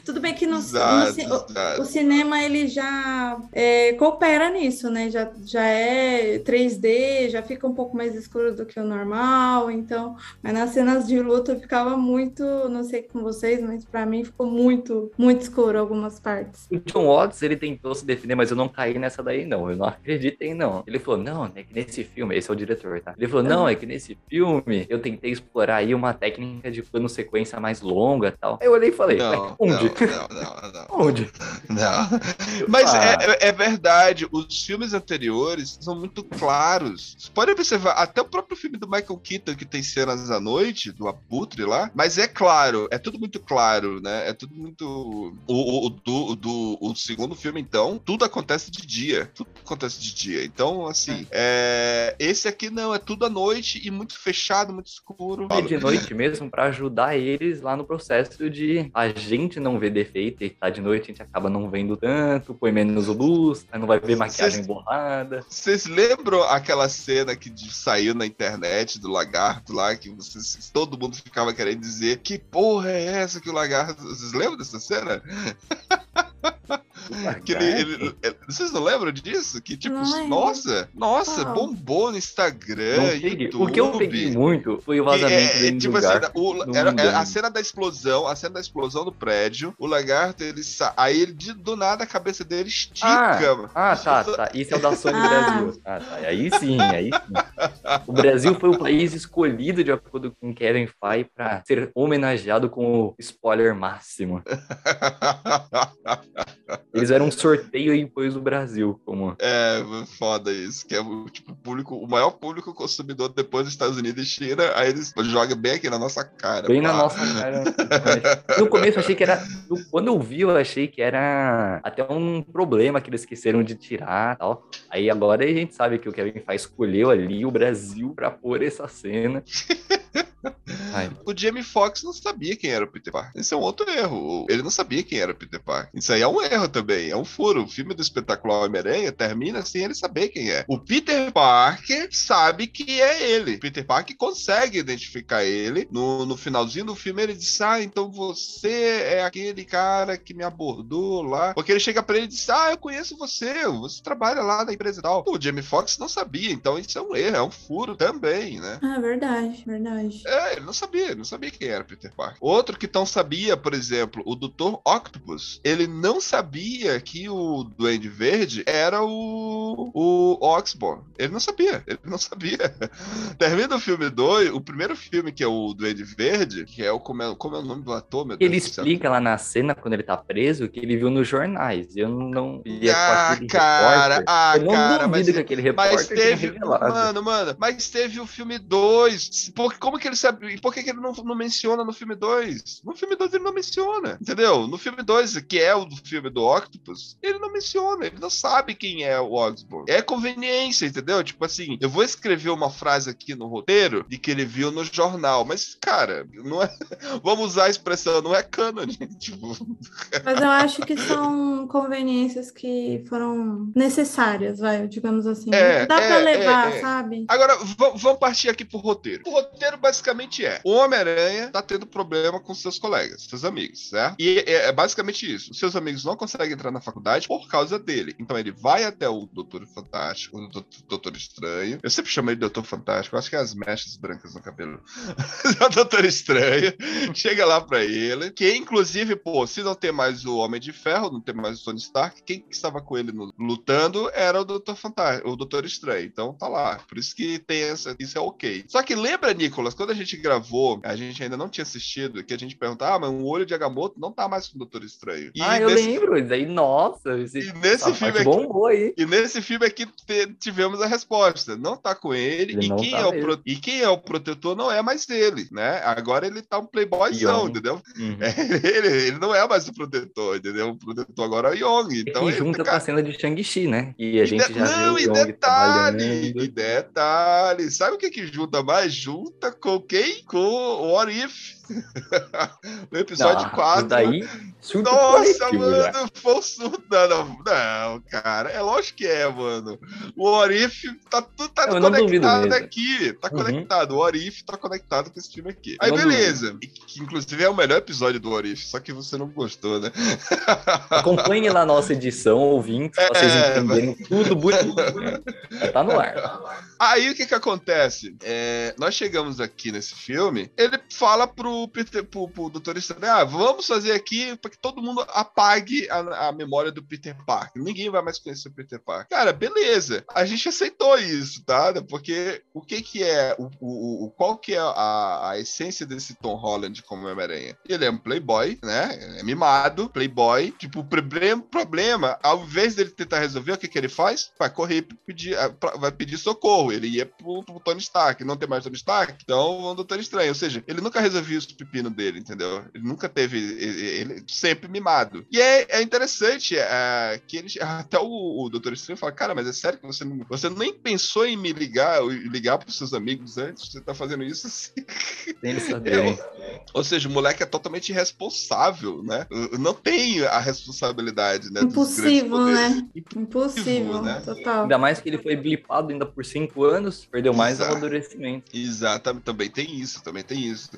Tudo bem que no, no Exato, ci- o- exato. o cinema ele já é, coopera nisso, né? Já, já é 3D, já fica um pouco mais escuro do que o normal, então. Mas nas cenas de luta ficava muito, não sei com vocês, mas pra mim ficou muito, muito escuro algumas partes. O John Watts, ele tentou se defender, mas eu não caí nessa daí, não. Eu não acreditei, não. Ele falou, não, é que nesse filme, esse é o diretor, tá? Ele falou, não, é que nesse filme eu tentei explorar aí uma técnica de plano sequência mais longa e tal. Aí eu olhei e falei, Não, "Ué, onde? não, não, não, não. <laughs> Onde? Não. Mas Ah. é, é- é verdade, os filmes anteriores são muito claros. Você pode observar, até o próprio filme do Michael Keaton, que tem cenas à noite, do Abutre lá, mas é claro, é tudo muito claro, né? É tudo muito. O, o, do, do- o segundo filme, então, tudo acontece de dia. Tudo acontece de dia. Então, assim, é, esse aqui não, é tudo à noite e muito fechado, muito escuro. É de noite mesmo pra ajudar eles lá no processo de a gente não ver defeito e tá de noite a gente acaba não vendo tanto, põe menos luz, não vai ver maquiagem Vocês- borrada. Vocês lembram aquela cena que de- saiu na internet do lagarto lá, que vocês, todo mundo ficava querendo dizer que porra é essa que o lagarto. Vocês lembram dessa cena? <laughs> Que ele, ele- ele- vocês não lembram disso? Que tipo, Não nossa, nossa, Qual? bombou no Não Instagram, peguei. YouTube. O que eu peguei muito foi o vazamento É, é, dele tipo do assim, o- era, era a cena da explosão, a cena da explosão do prédio, o lagarto, ele sa... aí ele de- do nada a cabeça dele estica. Ah, tá, tá. Isso é o da Sony Ah. Brasil. Ah, tá. Aí sim, aí sim. O Brasil foi o país escolhido, de acordo com Kevin Feige, pra ser homenageado com o spoiler máximo. <laughs> Eles eram um sorteio e pôs o Brasil como. É, foda isso. Que é o tipo, público, o maior público consumidor depois dos Estados Unidos e China, aí eles jogam bem aqui na nossa cara. Bem na pá. nossa cara. No começo eu achei que era. Quando eu vi, eu achei que era até um problema que eles esqueceram de tirar e tal. Aí agora a gente sabe que o Kevin Feige escolheu ali o Brasil pra pôr essa cena. <laughs> Ai, <laughs> O Jamie Foxx não sabia quem era o Peter Parker. Esse é um outro erro. Ele não sabia quem era o Peter Parker. Isso aí é um erro também. É um furo. O filme do espetacular Homem-Aranha termina sem ele saber quem é. O Peter Parker sabe que é ele. O Peter Parker consegue identificar ele. No, no finalzinho do filme ele diz: Ah, então você é aquele cara que me abordou lá. Porque ele chega pra ele e diz: Ah, eu conheço você. Você trabalha lá na empresa e tal. O Jamie Foxx não sabia. Então isso é um erro. É um furo também, né? Ah, verdade, verdade. É, ele não sabia, ele não sabia quem era Peter Parker. Outro que não sabia, por exemplo, o Dr. Octopus, ele não sabia que o Duende Verde era o, o Oxborn. Ele não sabia, ele não sabia. <laughs> Termina o filme 2, o primeiro filme que é o Duende Verde, que é o como é, como é o nome do ator, meu Deus Ele explica lá na cena, quando ele tá preso, que ele viu nos jornais. Eu não via Ah, com aquele cara, repórter. ah, eu não cara, duvido mas- que aquele Mas repórter tenha teve, mano, mano, mas teve o filme 2. Porque como que eles sabe, e por que, que ele não, não menciona no filme 2? No filme 2 ele não menciona, entendeu? No filme 2, que é o do filme do Octopus, ele não menciona, ele não sabe quem é o Osborn. É conveniência, entendeu? Tipo assim, eu vou escrever uma frase aqui no roteiro de que ele viu no jornal, mas, cara, não é. <laughs> Vamos usar a expressão, não é canon, <laughs> tipo. Mas eu acho que são conveniências que foram necessárias, vai, digamos assim. É, Dá é, pra levar, é, é. sabe? Agora, vamos partir aqui pro roteiro. O roteiro basicamente é: o Homem-Aranha tá tendo problema com seus colegas, seus amigos, certo? E é, é basicamente isso. Os seus amigos não conseguem entrar na faculdade por causa dele. Então ele vai até o Doutor Fantástico, o Doutor, Estranho. Eu sempre chamei de Doutor Fantástico, acho que é as mechas brancas no cabelo. <laughs> o Doutor Estranho. Chega lá pra ele. Que inclusive, pô, se não tem mais o Homem de Ferro, não tem mais o Tony Stark, quem que estava com ele no- lutando era o Doutor Fantástico, o Doutor Estranho. Então tá lá. Por isso que tem essa. Isso é ok. Só que lembra, Nicolas, quando a gente gravou, a gente ainda não tinha assistido, que a gente perguntava, ah, mas o olho de Agamotto não tá mais com o Doutor Estranho. E ah, eu nesse- lembro. Isso aí, nossa. Esse, E nesse filme aqui- bombou aí. E nesse filme aqui tivemos a resposta. Não tá com ele. Ele E quem, tá é o pro- e quem é o protetor não é mais ele, né? Agora ele tá um playboyzão, Young. entendeu? Uhum. É, <laughs> ele, ele não é mais o protetor, entendeu? O protetor agora é o Young. Então e ele junta com a cena de Shang-Chi, né? E a E gente de- já Não, viu e Young detalhe, e detalhe. Sabe o que que junta mais? Junta com quem? Com o What If. <laughs> no episódio Não, 4. isso daí, Nossa, coletivo já. mano, foi um surto. Não, não, cara. É lógico que é, mano. O Orif tá tudo tá Eu conectado aqui. Tá Uhum. conectado. O Orif tá conectado com esse filme aqui. Aí, beleza. Que inclusive é o melhor episódio do Orif, só que você não gostou, né? <laughs> Acompanhe lá nossa edição, ouvintes, pra vocês É, entenderem tudo bonitinho. Já tá no ar. Aí o que que acontece? É, nós chegamos aqui nesse filme, ele fala pro, Peter, pro, pro Dr. Estranho, ah, vamos fazer aqui para que todo mundo apague a, a memória do Peter Parker. Ninguém vai mais conhecer o Peter Parker. Cara, beleza. A gente aceitou isso, tá? Porque o que que é, o, o, o- qual que é a, a essência desse Tom Holland como Homem-Aranha? Ele é um playboy, né? É mimado, playboy. Tipo, o problema, problema, ao invés dele tentar resolver, o que que ele faz? Vai correr pedir, ah, vai pedir socorro. Ele ia pro, pro Tony Stark. Não tem mais Tony Stark, então do Doutor Estranho. Ou seja, ele nunca resolvia os pepinos dele, entendeu? Ele nunca teve. Ele, ele sempre mimado. E é, é interessante é, que ele. Até o, o Doutor Estranho fala: Cara, mas é sério que você, não, você nem pensou em me ligar, ou ligar pros seus amigos antes? Você tá fazendo isso assim? <laughs> Ou seja, o moleque é totalmente irresponsável, né? Não tem a responsabilidade, né? Impossível, né? Impossível, né? total. Ainda mais que ele foi blipado ainda por cinco anos, perdeu mais Exato. amadurecimento. Exatamente, também tem isso, também tem isso.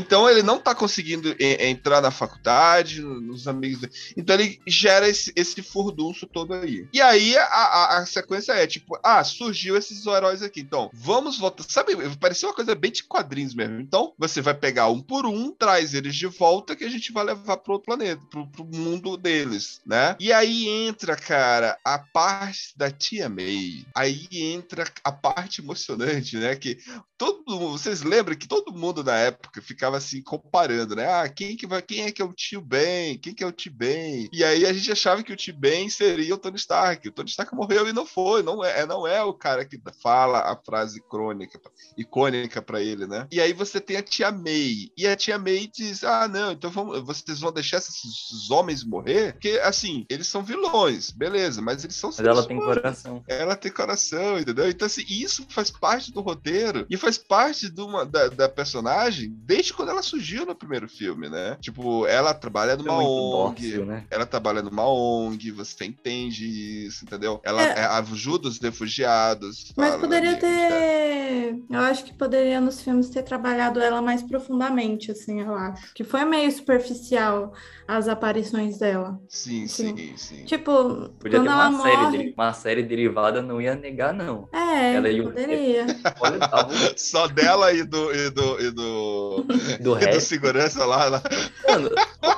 Então ele não tá conseguindo e- entrar na faculdade, nos amigos dele. Então ele gera esse, esse furdunço todo aí. E aí a, a, a sequência é tipo, ah, surgiu esses heróis aqui. Então, vamos voltar. Sabe, parecia uma coisa bem de quadrinhos mesmo. Então, você vai pegar um por um, traz eles de volta que a gente vai levar pro outro planeta, pro, pro mundo deles, né? E aí entra, cara, a parte da tia May. Aí entra a parte emocionante, né? Que todo mundo, vocês lembram que todo mundo na época ficava assim comparando, né? Ah, quem que vai, quem é que é o tio Ben? Quem que é o tio Ben? E aí a gente achava que o tio Ben seria o Tony Stark. O Tony Stark morreu e não foi, não é, não é o cara que fala a frase crônica, icônica pra ele, né? E aí você tem a tia May. E a tia May diz: "Ah, não, então vamos, vocês vão deixar esses, homens morrer? Porque assim, eles são vilões, beleza, mas eles são Mas ela seres tem humanos. coração. Ela tem coração, entendeu? Então, assim, isso faz parte do roteiro e faz parte de uma, da, da personagem desde quando ela surgiu no primeiro filme, né? Tipo, ela trabalha É numa muito ONG. dócil, né? Ela trabalha numa ONG, você entende isso, entendeu? Ela É. é. ajuda os refugiados. Mas fala poderia ali, né? ter. Eu acho que poderia nos filmes ter trabalhado ela mais profundamente, assim, eu acho. Que foi meio superficial as aparições dela. Sim, Sim. sim, sim. Tipo, Podia quando ter ela uma série, morre. uma série derivada, não ia negar, não. É, Ela poderia. <laughs> Olha, tava Só dela e do, e do, e do, <laughs> <laughs> do e do resto. segurança lá. lá. Mano,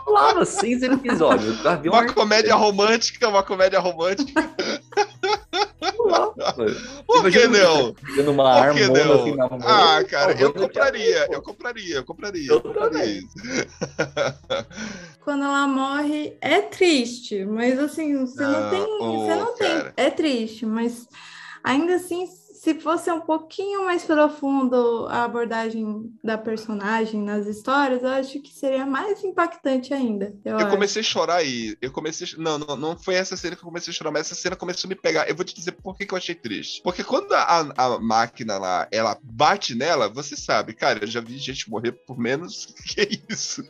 rolava seis episódios. Uma comédia romântica, uma comédia romântica. <laughs> Por que Imagina não? Dando uma Por que armona não? assim na mão. Ah, cara, eu salvando o compraria, eu compraria, eu compraria. Eu Eu compraria. <laughs> Quando ela morre, é triste, mas assim, você não Ah, tem. ô, Você não cara. tem. É triste, mas ainda assim se fosse um pouquinho mais profundo a abordagem da personagem nas histórias, eu acho que seria mais impactante ainda. Eu, Eu comecei a chorar aí. Eu comecei. a- Não, não, não foi essa cena que eu comecei a chorar, mas essa cena começou a me pegar. Eu vou te dizer por que, que eu achei triste. Porque quando a, a máquina lá, ela bate nela, você sabe, cara, eu já vi gente morrer por menos <laughs> que isso.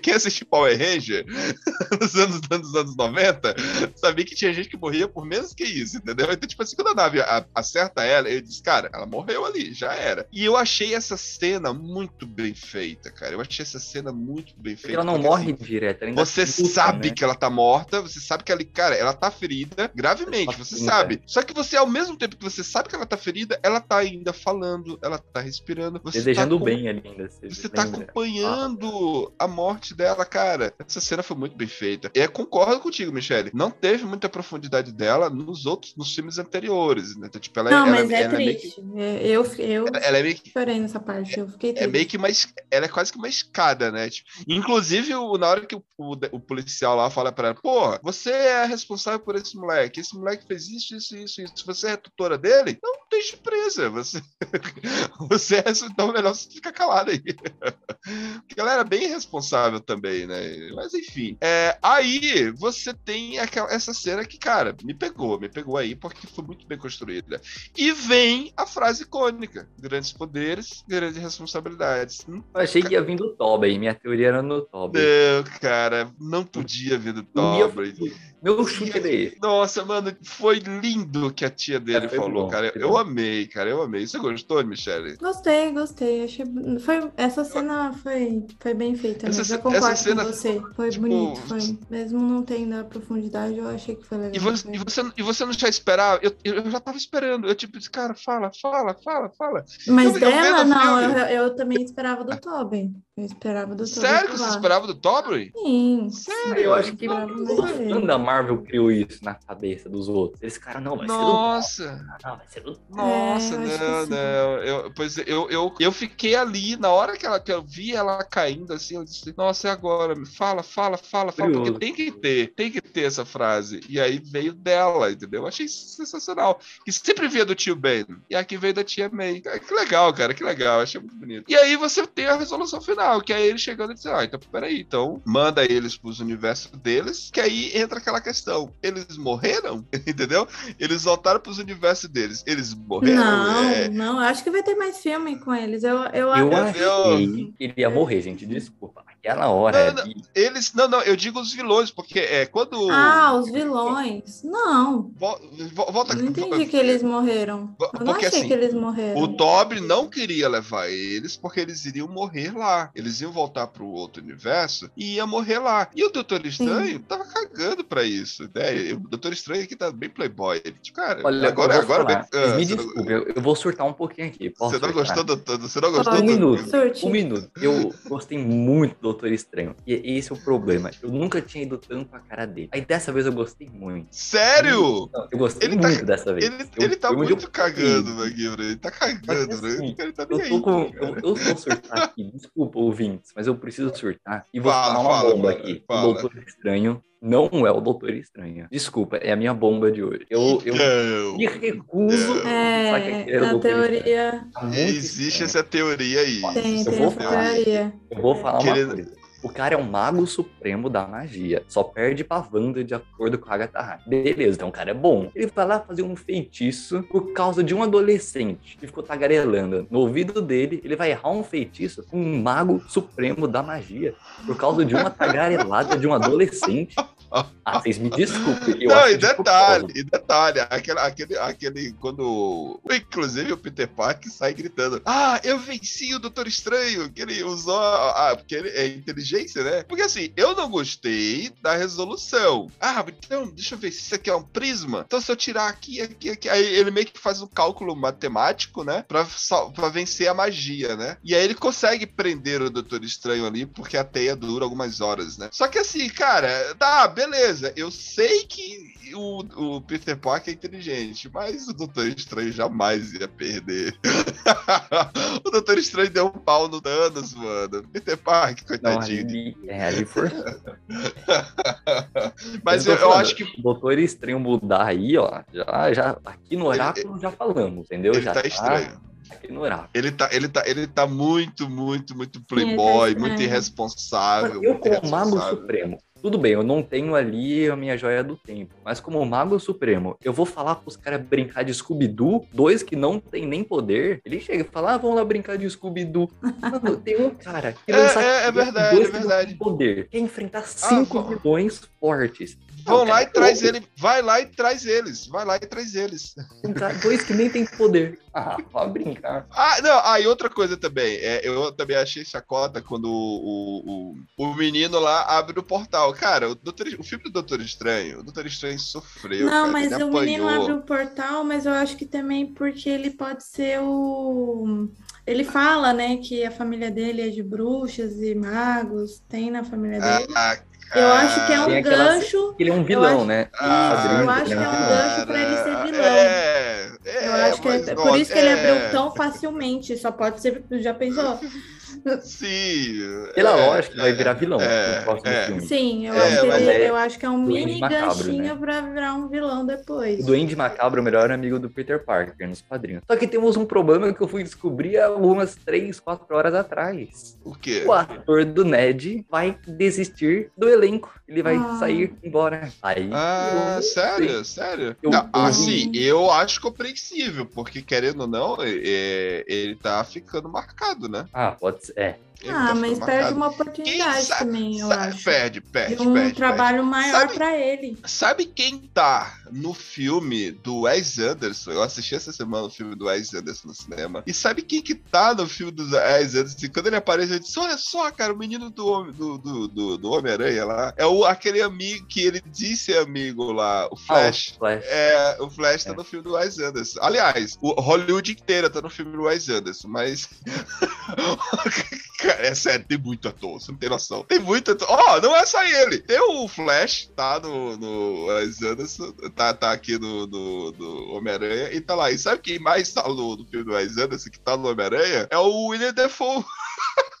Quem assistiu Power Ranger <laughs> nos anos, nos anos 90, sabia que tinha gente que morria por menos que isso, entendeu? Então, tipo assim, quando a nave acerta ela, eu disse, cara, ela morreu ali, já era. E eu achei essa cena muito bem feita, cara. Eu achei essa cena muito bem Porque feita. ela não porque, morre assim, direto. ela você luta, sabe né? que ela tá morta, você sabe que ela, cara, ela tá ferida gravemente, você Sim, sabe. Só que você, ao mesmo tempo que você sabe que ela tá ferida, ela tá ainda falando, ela tá respirando. Você Desejando tá bem ali ainda. Você, Você tá acompanhando a morte dela, cara. Essa cena foi muito bem feita. E eu concordo contigo, Michele. Não teve muita profundidade dela nos outros, nos filmes anteriores, né? Então, tipo, ela, Não, ela, mas é ela que- triste. É, Eu, eu ela- ela é meio que chorei nessa parte, eu fiquei é triste. meio que uma. es- Ela é quase que uma escada, né? Tipo, inclusive, o- na hora que o, o, o policial lá fala pra ela, porra, você é responsável por esse moleque. Esse moleque fez isso, isso, isso, isso. Você é tutora dele? Não deixe presa. Você, <laughs> você é. Então, é melhor você ficar calado aí. <laughs> Porque ela era bem responsável também, né? Mas enfim. É, aí você tem aquela, essa cena que, cara, me pegou, me pegou aí, porque foi muito bem construída. E vem a frase icônica: grandes poderes, grandes responsabilidades. Hum, Eu achei que ia vir do Tobey. Minha teoria era no Tobey. Não, cara, não podia vir do Tobre. Meu chute é. Nossa, mano, foi lindo o que a tia dele É, falou, bom, cara. Eu bom. amei, cara, eu amei. Você gostou, Michele? Gostei, gostei. Achei... Foi... Essa cena foi, foi bem feita. Essa Mesmo. Eu concordo essa cena- com você. Foi tipo, bonito. Foi... Mesmo não tendo a profundidade, eu achei que foi legal. E você, e você, e você não já esperava? Eu, eu já tava esperando. Eu, tipo, disse, cara, fala, fala, fala, fala. Mas eu- eu dela, o não, eu, eu também esperava do Tobin. Eu esperava do Tobin. Sério que você esperava do Tobre? Sim. Eu acho que Esperava mais o dele. fã da Marvel criou isso na cabeça dos outros. Eles, cara, não, vai ser do Nossa! Tobey. Não, vai ser do Nossa, É, acho que não, não. Eu, pois é, eu, eu, eu fiquei ali, na hora que, ela, que eu vi ela caindo assim, eu disse, nossa, e agora? Fala, fala, fala, fala, porque tem que ter, tem que ter essa frase. E aí veio dela, entendeu? Eu achei sensacional. Que sempre via do tio Ben, e aqui veio da tia May. Cara, Que legal, cara, que legal, achei muito bonito. E aí você tem a resolução final, que é ele chegando e dizendo, ah, então peraí, então manda eles pros universos deles, que aí entra aquela questão. Eles morreram? <laughs> Entendeu? Eles voltaram pros universos deles. Eles morreram? Não, É, não, acho que vai ter mais filme com eles. Eu, eu, Eu Eu- achei que ele ia morrer, gente. Desculpa. Aquela hora. Não, ali, Eles. Não, não, eu digo os vilões, porque é quando. Ah, os vilões. Não, vo- vo- volta eu não entendi que eles morreram. Eu não Porque, achei assim, que eles morreram. O Tobre não queria levar eles porque eles iriam morrer lá. Eles iam voltar pro outro universo e ia morrer lá. E o Doutor Estranho tava cagando pra isso. Né? O Doutor Estranho aqui tá bem playboy. Ele, tipo, cara, Olha, agora, agora falar, ah, me você não- desculpe, eu, vou surtar um pouquinho aqui. Posso Você não surtar? gostou do. Você não gostou Pode. Um do. minuto. Surte. Um minuto. Eu gostei muito do Doutor Estranho. E esse é o problema. Eu nunca tinha ido tanto a cara dele. Aí dessa vez eu gostei muito. Sério? Não, eu gostei Ele tá- muito dessa vez. Ele, Eu- ele tá onde eu muito cagando. Maguibra. Ele tá cagando, Mas, assim, né? Ele tá Eu tô aí. com. Eu, eu vou surtar aqui. Desculpa, ouvintes, mas eu preciso surtar. E vou Fala, falar uma fala, bomba mano, aqui. fala. O Doutor Estranho não é o Doutor Estranho. Desculpa, é a minha bomba de hoje. Eu, eu Não. me recuso Não. É, a pensar que ele era o a Doutor Estranho. teoria Tá muito Existe estranho. essa teoria aí. tem, Eu tem vou essa falar. teoria. Eu vou falar uma coisa. O cara é um mago supremo da magia. Só perde pra Wanda de acordo com a Agatha Harkness. Beleza, então o cara é bom. Ele vai lá fazer um feitiço por causa de um adolescente que ficou tagarelando. No ouvido dele, ele vai errar um feitiço com um mago supremo da magia. Por causa de uma tagarelada de um adolescente. Ah, vocês me desculpem. Não, e de detalhe, propósito. e detalhe, aquele, aquele, aquele, quando, inclusive o Peter Parker sai gritando, ah, eu venci o Doutor Estranho, que ele usou, a, a- porque ele é inteligência, né? Porque assim, eu não gostei da resolução. Ah, então, deixa eu ver se isso aqui é um prisma. Então se eu tirar aqui, aqui, aqui, aí ele meio que faz um cálculo matemático, né? Pra, pra vencer a magia, né? E aí ele consegue prender o Doutor Estranho ali, porque a teia dura algumas horas, né? Só que assim, cara, tá, beleza, eu sei que o, o Peter Parker é inteligente, mas o Doutor Estranho jamais ia perder. <laughs> o Doutor Estranho deu um pau no Thanos, mano. Peter Parker, coitadinho. Não, ali, é, ali for... <laughs> mas eu, eu, acho que. O Doutor Estranho mudar aí, ó, já, já, aqui no Oráculo já falamos, entendeu? Ele já tá estranho. Aqui no Oráculo. Ele tá, ele, tá, ele tá muito, muito, muito playboy, tá muito estranho. irresponsável. Eu, muito como Mago. Supremo, tudo bem, eu não tenho ali a minha joia do tempo, mas como Mago Supremo, eu vou falar pros caras brincar de Scooby-Doo, dois que não tem nem poder. Ele chega e fala, ah, vamos lá brincar de Scooby-Doo. Mano, tem um cara que <laughs> É, lança é, é dois verdade, que é não verdade. tem poder, quer enfrentar cinco vamos. vilões fortes. Vão lá e traz ele. Vai lá e traz eles. Vai lá e traz eles. Enfrentar dois que nem tem poder. <laughs> Ah, pode brincar. Ah, não. Ah, e outra coisa também. É, eu também achei chacota quando o, o, o menino lá abre o portal. Cara, o, Doutor, o filme do Doutor Estranho, o Doutor Estranho sofreu. Não, cara, mas o menino apanhou. abre o portal, mas eu acho que também porque ele pode ser o. Ele fala, né, que a família dele é de bruxas e magos, tem na família dele. Ah, eu acho que é um aquela- gancho. Ele é um vilão, acho- né? Ah, Isso, eu acho que é um gancho pra ele ser vilão. É, é, Eu acho que é, por isso que ele é, abriu tão facilmente. Só pode ser. Já pensou? <laughs> Sim. Pela é, lógica, vai virar vilão é, no próximo é. filme. Sim, eu, É, acho, que mas ele- é eu acho que é um Duende mini Macabro, ganchinho né? pra virar um vilão depois. O Duende Macabro é o melhor amigo do Peter Parker nos quadrinhos. Só que temos um problema que eu fui descobrir há umas 3, 4 horas atrás. O quê? O ator do Ned vai desistir do elenco. Ele vai Ah. sair embora. Aí. Ah, eu- sério? Sério? Eu- Não, eu- assim, eu acho compreensível, porque querendo ou não, é, ele tá ficando marcado, né? Ah, pode ser. É. Ele Ah, tá mas perde uma oportunidade sabe- também, eu sabe- acho. Perde, perde, De um perde. trabalho maior Sabe- pra ele. Sabe quem tá no filme do Wes Anderson? Eu assisti essa semana o filme do Wes Anderson no cinema. E sabe quem que tá no filme do Wes Anderson? E quando ele aparece, eu disse: Olha só, cara, o menino do, Homem- do, do, do, do Homem-Aranha lá. É o, aquele amigo que ele disse amigo lá, o Flash. Ah, o Flash. É, o Flash tá É. no filme do Wes Anderson. Aliás, o Hollywood inteira tá no filme do Wes Anderson, mas. <laughs> <laughs> Cara, é sério, tem muito ator, você não tem noção. Tem muito ator. Ó, não é só ele. Tem o Flash, tá no, no Anderson, tá, tá aqui no, no, no Homem-Aranha e tá lá. E sabe quem mais tá no, no filme do Wes Anderson, que tá no Homem-Aranha? É o William Defoe. <laughs>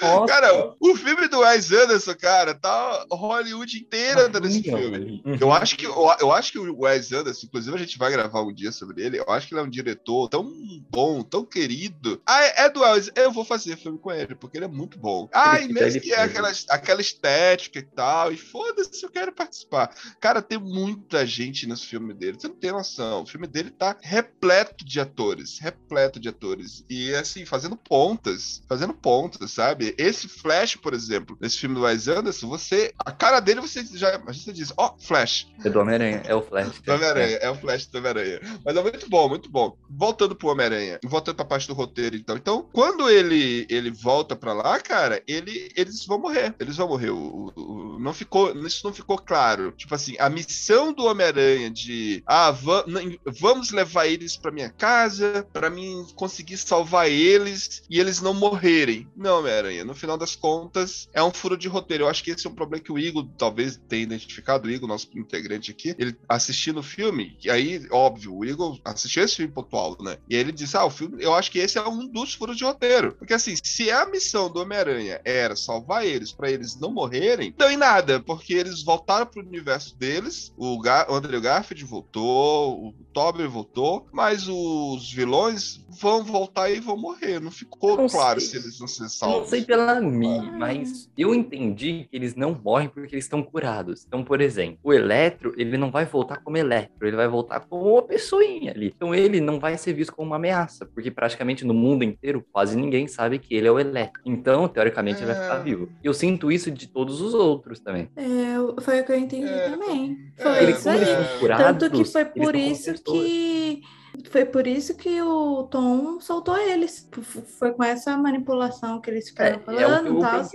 Nossa, Cara, o filme do Wes Anderson, cara, tá Hollywood inteira tá nesse Uhum. filme. Eu acho que eu, eu acho que o Wes Anderson, inclusive a gente vai gravar um dia sobre ele. Eu acho que ele é um diretor tão bom, tão querido. Ah, é é do Wes, eu vou fazer filme com ele porque ele é muito bom. Ah, e mesmo que é aquela, aquela estética e tal, e foda-se, eu quero participar. Cara, tem muita gente nesse filme dele. Você não tem noção. O filme dele tá repleto de atores, repleto de atores e assim fazendo pontas, fazendo pontas, sabe? Esse Flash, por exemplo, nesse filme do Wes Anderson, você, a cara dele você já, você diz, ó, Flash. é do Homem-Aranha, é o Flash. Do Homem-Aranha, é o Flash do Homem-Aranha. Mas é muito bom, muito bom. Voltando pro Homem-Aranha, voltando pra parte do roteiro, então. Então, quando ele, ele volta pra lá, cara, ele, eles vão morrer. Eles vão morrer. O- o- não ficou, isso não ficou claro. Tipo assim, a missão do Homem-Aranha de, ah, vamos levar eles pra minha casa, pra mim conseguir salvar eles e eles não morrerem. Não, Homem-Aranha, no final das contas, é um furo de roteiro. Eu acho que esse é um problema que o Igor talvez tenha identificado, o Igor, nosso integrante aqui, ele assistindo o filme, e aí, óbvio, o Igor assistiu esse filme pontual, né? E ele disse: Ah, o filme, eu acho que esse é um dos furos de roteiro. Porque assim, se a missão do Homem-Aranha era salvar eles pra eles não morrerem, não em nada, porque eles voltaram pro universo deles, o, Gar o Andrew Garfield voltou, o Tobey voltou, mas os vilões vão voltar e vão morrer. Não ficou Não claro sei. se eles vão ser Eu salvos. não sei pela mim, mas eu entendi que eles não morrem porque eles estão curados. Então, por exemplo, o Eletro, ele não vai voltar como Eletro, ele vai voltar como uma pessoinha ali. Então, ele não vai ser visto como uma ameaça, porque praticamente no mundo inteiro, quase ninguém sabe que ele é o Eletro. Então, teoricamente, ele vai ficar É. vivo. Eu sinto isso de todos os outros também. É, foi o que eu entendi É, também. é, Foi isso aí. Tanto que foi por isso pessoas. que foi por isso que o Tom soltou eles. Foi com essa manipulação que eles É, ficaram é que falando e tal.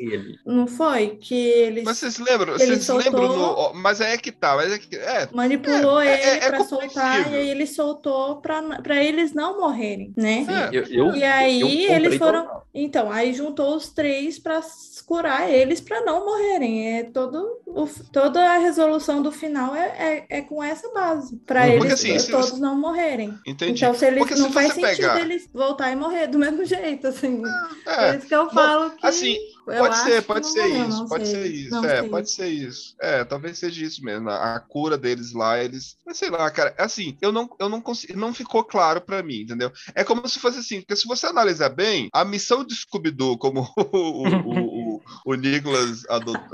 Não foi? Que eles Mas vocês lembram? Ele Vocês lembram no. soltou- Mas é que tá, mas é que. É, manipulou É, é- ele é pra soltar e aí ele soltou pra pra eles não morrerem, né? É. Eu, eu- E aí eu eles foram. total. Então, aí juntou os três pra curar eles pra não morrerem. É todo o- toda a resolução do final é, é, é com essa base, Pra Porque, eles assim, se todos você- não morrerem. Entendi. Então, se eles Porque se não faz você sentido pegar- eles voltar e morrer do mesmo <laughs> jeito, assim. É, É, isso que eu falo que assim, Pode ser, pode ser morreu, isso, pode sei, ser isso. não É, sei. pode ser isso. É, talvez seja isso mesmo. A, a cura deles lá, eles. Mas sei lá, cara. Assim, eu não, eu não consigo. Não ficou claro pra mim, entendeu? É como se fosse assim, porque se você analisar bem, a missão de Scooby-Doo, como <laughs> o, o, o, o,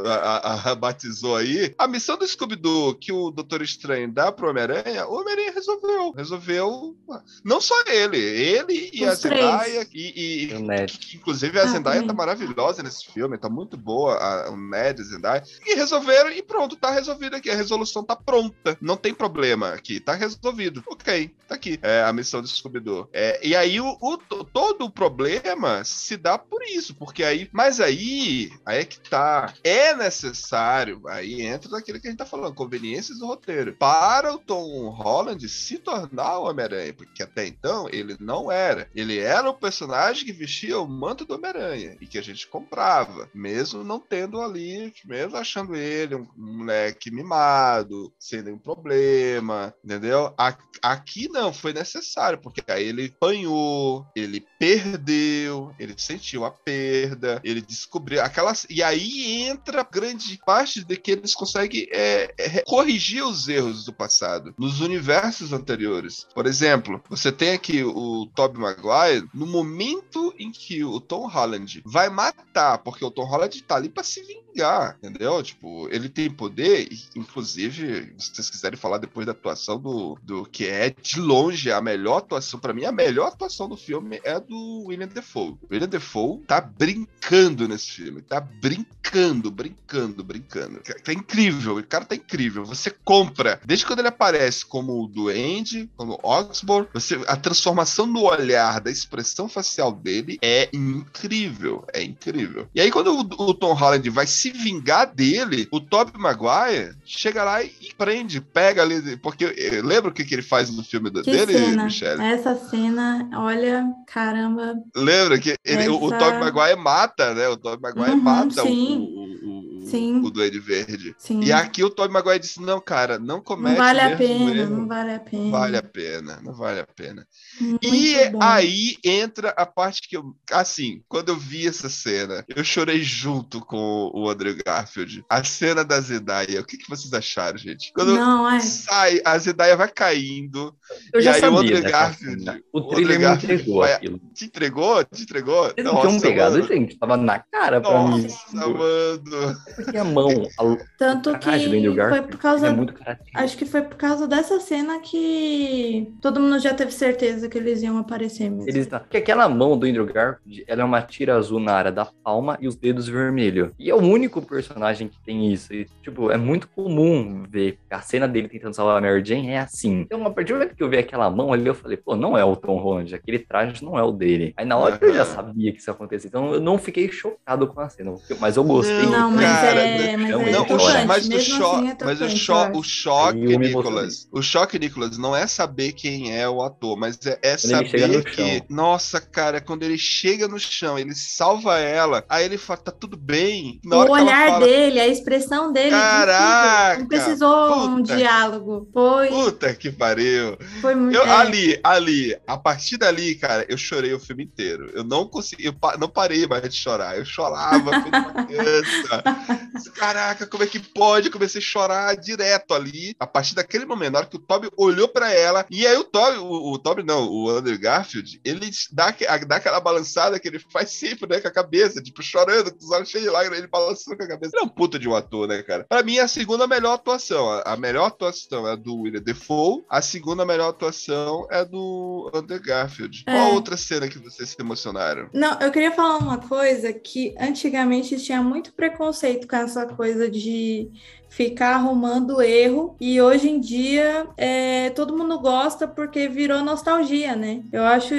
a- a- a- batizou aí, a missão do Scooby-Doo que o Doutor Estranho dá pro Homem-Aranha, o Homem-Aranha resolveu. Resolveu. Não só ele, ele e Os a três. Zendaya, e, e- que, inclusive a Ah, Zendaya tá maravilhosa nesse filme, tá muito boa, a, o Ned, a Zendaya. E resolveram, e pronto, tá resolvido aqui. A resolução tá pronta. Não tem problema aqui, tá resolvido. Ok, tá aqui. É a missão do Scooby-Doo. É, e aí o, o- todo o problema se dá por isso, porque aí. Mas aí, aí é que tá. É necessário, aí entra naquilo que a gente tá falando, conveniências do roteiro. Para o Tom Holland se tornar o Homem-Aranha, porque até então ele não era. Ele era o personagem que vestia o manto do Homem-Aranha e que a gente comprava, mesmo não tendo ali, mesmo achando ele um, moleque mimado, sendo um problema, entendeu? Aqui não foi necessário, porque aí ele apanhou, ele perdeu, ele sentiu a perda, ele descobriu aquelas. E aí entra grande parte de que eles conseguem é, é, corrigir os erros do passado nos universos anteriores. Por exemplo, você tem aqui o Tobey Maguire, no momento em que o Tom Holland vai matar, porque o Tom Holland tá ali pra se vingar, entendeu? Tipo, ele tem poder, inclusive, se vocês quiserem falar depois da atuação do, do que é de longe a melhor atuação, pra mim, a melhor atuação do filme é do William Defoe. O William Defoe tá brincando nesse filme, tá brincando, brincando, brincando. Tá incrível, o cara tá incrível. Você compra, desde quando ele aparece como o Duende, como Oxford, você, a transformação no olhar, da expressão facial dele é incrível, é incrível. E aí quando o, o Tom Holland vai se vingar dele, o Tobey Maguire chega lá e prende, pega ali, porque eh, lembra o que, que ele faz no filme Que dele, cena. Michelle? Essa cena, olha, caramba. Lembra que ele- o, o Essa- Tobey Maguire mata, né? O Tobey Maguire Uhum, mata o, sim. o, o, Sim. o Duende Verde. Sim. E aqui o Tobey Maguire disse, não, cara, não comete não vale o a pena, erro. não vale a pena. Não vale a pena, não vale a pena. Muito E bom. aí entra a parte que eu. Assim, quando eu vi essa cena, eu chorei junto com o Andrew Garfield. A cena da Zendaya. O que, que vocês acharam, gente? Quando Não, é. sai, a Zendaya vai caindo. Eu e já aí o sabia Andrew dessa Garfield. cena. O Andrew trailer me Garfield entregou vai- aquilo. Te entregou? Te entregou? Eles não tinham pegado, mano. gente. Tava na cara pra mim. Nossa, mano. Porque a mão, a, Tanto o traje do que Andrew foi por causa. é muito. Acho que foi por causa dessa cena que todo mundo já teve certeza que eles iam aparecer mesmo. Eles tá... Porque aquela mão do Andrew Garfield, ela é uma tira azul na área da palma e os dedos vermelhos. E é o único personagem que tem isso. E, tipo, é muito comum ver a cena dele tentando salvar a Mary Jane é assim. Então, a partir do momento que eu vi aquela mão ali, eu falei, pô, não é o Tom Holland, aquele traje não é o dele. Aí na hora eu já sabia que isso ia acontecer. Então eu não fiquei chocado com a cena. Mas eu gostei. Não, mas Cara, é, mas não, é Não, o cho- tocante. mas o, cho assim é mas o, cho o choque, Nicolas, o choque, Nicolas, não é saber quem é o ator, mas é, é saber no que, chão. nossa, cara, quando ele chega no chão, ele salva ela, aí ele fala, tá tudo bem. Na hora O que ela olhar fala, dele, a expressão dele. Caraca, não precisou um puta. diálogo. Foi, Puta que pariu. foi muito. Eu, é. Ali, ali, a partir dali, cara, eu chorei o filme inteiro. Eu não consegui, eu pa- não parei mais de chorar. Eu chorava, feito uma <laughs> criança. Caraca, como é que pode? Eu comecei a chorar direto ali. A partir daquele momento, na hora que o Toby olhou pra ela, e aí o Toby, o, o Toby não, o Andrew Garfield, ele dá, dá aquela balançada que ele faz sempre, né, com a cabeça, tipo, chorando, com os olhos cheios de lágrimas, ele balançando com a cabeça. Ele é um puta de um ator, né, cara? Pra mim, é a segunda melhor atuação. A, a melhor atuação é do William Defoe, a segunda melhor atuação é do Andrew Garfield. É. Qual outra cena que vocês se emocionaram? Não, eu queria falar uma coisa que antigamente tinha muito preconceito com essa coisa de ficar arrumando erro. E hoje em dia é, todo mundo gosta porque virou nostalgia, né? Eu acho,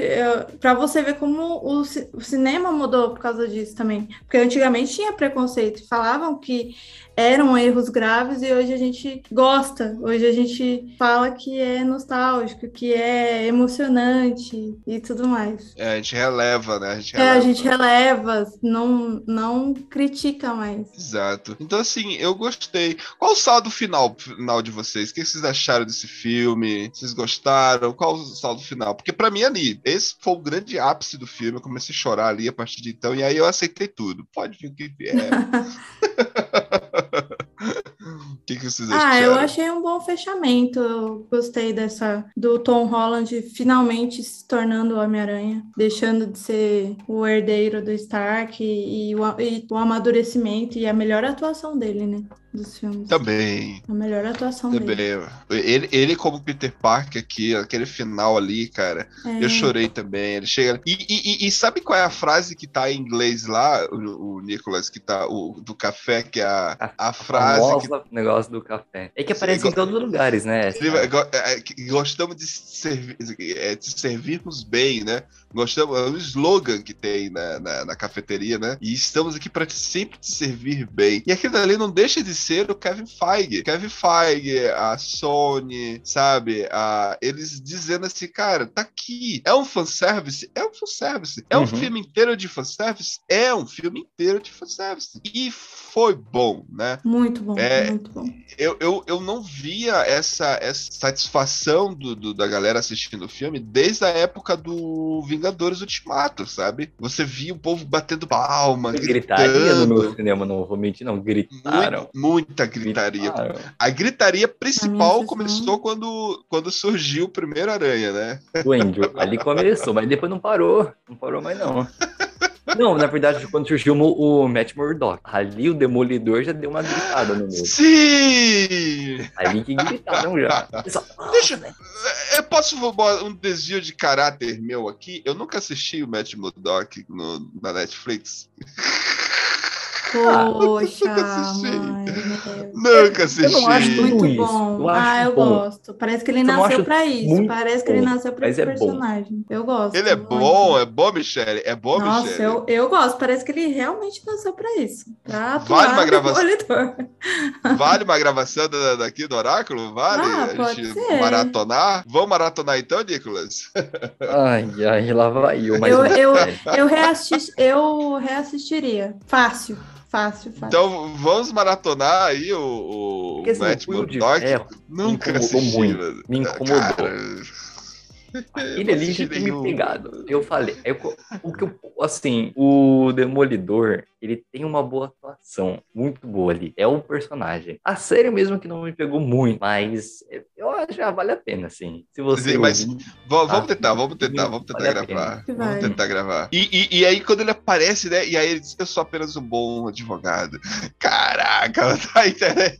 para você ver como o, o, cinema mudou por causa disso também. Porque antigamente tinha preconceito, falavam que eram erros graves e hoje a gente gosta. Hoje a gente fala que é nostálgico, que é emocionante e tudo mais. É, a gente releva, né? A gente releva. É, a gente releva, não, não critica mais. Exato. Então, assim, eu gostei. Qual o saldo final, final de vocês? O que vocês acharam desse filme? Vocês gostaram? Qual o saldo final? Porque para mim ali, esse foi o grande ápice do filme. Eu comecei a chorar ali a partir de então, e aí eu aceitei tudo. Pode vir o que vier. <laughs> O que, que vocês acharam? Ah, eu achei um bom fechamento. Eu gostei dessa do Tom Holland finalmente se tornando o Homem-Aranha, deixando de ser o herdeiro do Stark e, e, o, e o amadurecimento e a melhor atuação dele, né? Dos filmes. Também. A melhor atuação Também. dele. Ele, ele como Peter Parker aqui, aquele final ali, cara, é. eu chorei também. Ele chega. E, e, e, sabe qual é a frase que tá em inglês lá, o, o Nicolas, que tá o, do café, que é a, a, a frase. que... negócio do café. É que aparece Sim, em todos os lugares, né? É, é, gostamos de, servir, de servirmos bem, né? Gostamos, é um slogan que tem na, na, na cafeteria, né? E estamos aqui para sempre te servir bem. E aquilo ali não deixa de ser o Kevin Feige. Kevin Feige, a Sony, sabe? A, eles dizendo assim, cara, tá aqui. É um fanservice? É um fanservice. É um uhum. filme inteiro de fanservice? É um filme inteiro de fanservice. E foi bom, né? Muito bom, é, muito bom. Eu, eu, eu não via essa, essa satisfação do, do, da galera assistindo o filme desde a época do Vingadores Ultimato, sabe? Você via o povo batendo palma, Gritaria no meu cinema, não vou mentir, não. Gritaram. Muito, muita gritaria. Gritaram. A gritaria principal começou quando, quando surgiu o primeiro Aranha, né? O Andrew. Ali começou, mas depois não parou. Não parou mais, não. Não, na verdade, quando surgiu o Matt Murdock, ali o Demolidor já deu uma gritada no meio. Sim! Ali que gritaram já. Só, Deixa, né? eu posso um desvio de caráter meu aqui? Eu nunca assisti o Matt Murdock no, na Netflix. <laughs> Poxa, Nunca assisti. Eu não acho muito isso. bom. Eu ah, eu bom. gosto. Parece que ele nasceu pra isso. Parece que ele nasceu pra esse é personagem. Bom. Eu gosto. Ele é bom, é bom, Michele. É bom, Nossa, Michele. Eu, eu gosto. Parece que ele realmente nasceu pra isso. Pra vale uma gravação. vale uma gravação daqui do Oráculo? Vale? Ah, a gente ser. maratonar? Vamos maratonar então, Nicolas? ai, ai, lá vai eu. Eu, eu, eu, reassist, eu reassistiria. Fácil. Fácil, fácil. Então vamos maratonar aí o, o assim, Matt Murdock. Nunca assisti, muito, Me incomodou. Cara... Ele ali já tem me pegado. Eu falei, eu, o que eu, assim, o Demolidor, ele tem uma boa atuação, muito boa ali. É o personagem. A série mesmo que não me pegou muito, mas eu acho que vale a pena, assim. Se você. Sim, mas vamos, ah, tentar, vamos tentar, vamos tentar vale gravar. Vamos tentar gravar. E, e, e, aí, quando ele aparece, né? E aí ele diz: Eu sou apenas um bom advogado. Caraca, <laughs> tá entendendo?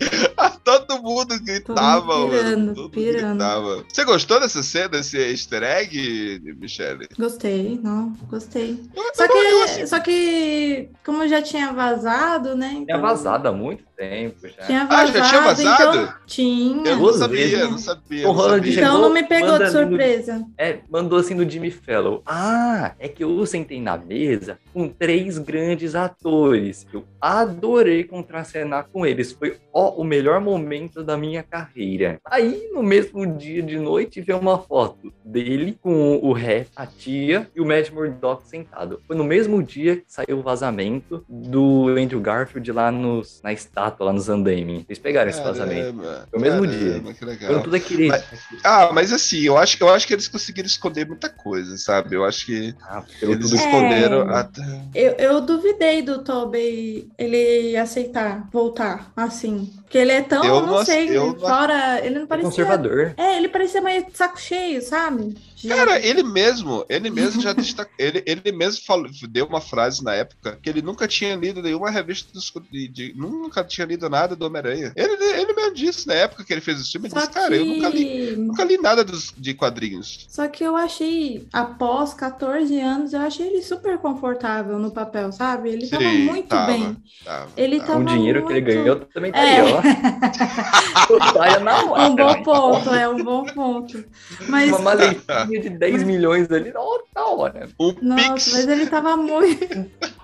Todo mundo gritava, pirando, mano. Todo pirando. mundo gritava. Você gostou dessa cena, desse easter egg, Michelle? Gostei, não, gostei. Só que, só que, como já tinha vazado, né? Então... Tinha vazado há muito tempo já. Tinha vazado, ah, já tinha vazado? Então... Tinha. Eu não sabia, não sabia. O Roland sabia. Então não me pegou de surpresa. No... É, mandou assim no Jimmy Fellow. Ah, é que eu sentei na mesa com três grandes atores. Eu adorei contracenar com eles. Foi ó, o melhor momento da minha carreira. Aí, no mesmo dia de noite, veio uma foto dele com o Ré, a tia e o Matt Murdock sentado. Foi no mesmo dia que saiu o vazamento do Andrew Garfield lá nos, na estátua, lá nos andaime. Eles pegaram esse vazamento. Foi o mesmo caramba, dia. Que legal. Foi tudo aquele... Mas, ah, mas assim, eu acho, eu acho que eles conseguiram esconder muita coisa, sabe? Eu acho que ah, eles tudo... esconderam é... até... Eu, eu duvidei do Tobey ele aceitar voltar assim. Porque ele é tão, eu não, sei, eu fora. Ele não parecia. Conservador. É, ele parecia meio de saco cheio, sabe? Cara, ele mesmo, ele mesmo já <laughs> destaca, ele, ele mesmo falou, deu uma frase na época que ele nunca tinha lido nenhuma revista dos, de, de- nunca tinha lido nada do Homem-Aranha. Ele, ele mesmo disse na época que ele fez o filme, ele Só disse, cara, eu nunca li, nunca li nada dos, de quadrinhos. Só que eu achei, após 14 anos, eu achei ele super confortável no papel, sabe? Ele tava Sim, muito tava, bem. Tava, Ele tava. tava Com o dinheiro que ele muito- ganhou também tá É. aí, ó. Totalha na hora. Um bom ponto, é um bom ponto. Mas, Uma <laughs> de 10 milhões ali, ó, da hora. Um nossa, Pix. mas ele tava muito. <laughs>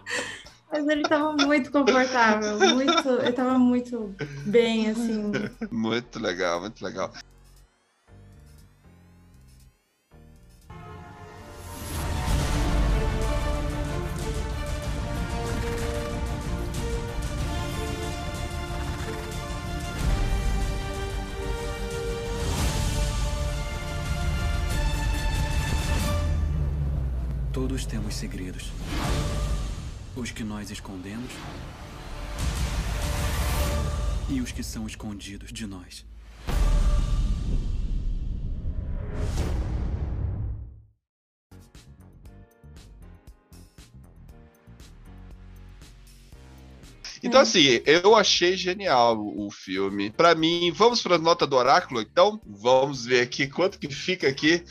Mas ele tava muito confortável, muito, ele tava muito bem, assim. Muito legal, muito legal. Todos temos segredos. Os que nós escondemos e os que são escondidos de nós. Então, assim, eu achei genial o filme. Pra mim, vamos pra nota do oráculo, então? Vamos ver aqui quanto que fica aqui.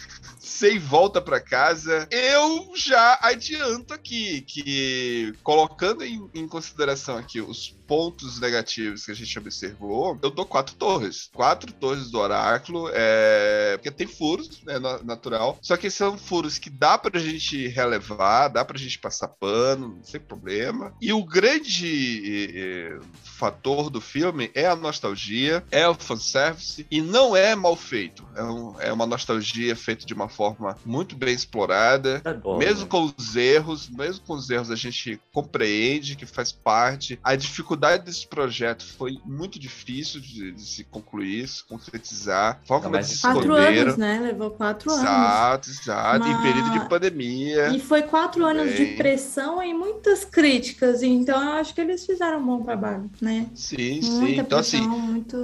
Sem volta pra casa. Eu já adianto aqui que, colocando em, em consideração aqui os pontos negativos que a gente observou, eu dou quatro torres. Quatro torres do oráculo, é... porque tem furos, né, na- natural. Só que são furos que dá pra gente relevar, dá pra gente passar pano, sem problema. E o grande eh, fator do filme é a nostalgia, é o fanservice, e não é mal feito. É, um- é uma nostalgia feita de uma forma muito bem explorada. Adoro. Mesmo com os erros, mesmo com os erros, a gente compreende que faz parte. A dificuldade desse projeto foi muito difícil de, de se concluir, se concretizar. Forma Mas eles Quatro anos, né? Levou quatro anos. Exato, exato. Em período de pandemia. E foi quatro anos de Bem. pressão e muitas críticas, então eu acho que eles fizeram um bom trabalho, né? Sim, sim. Muita Então, pressão, assim, muito.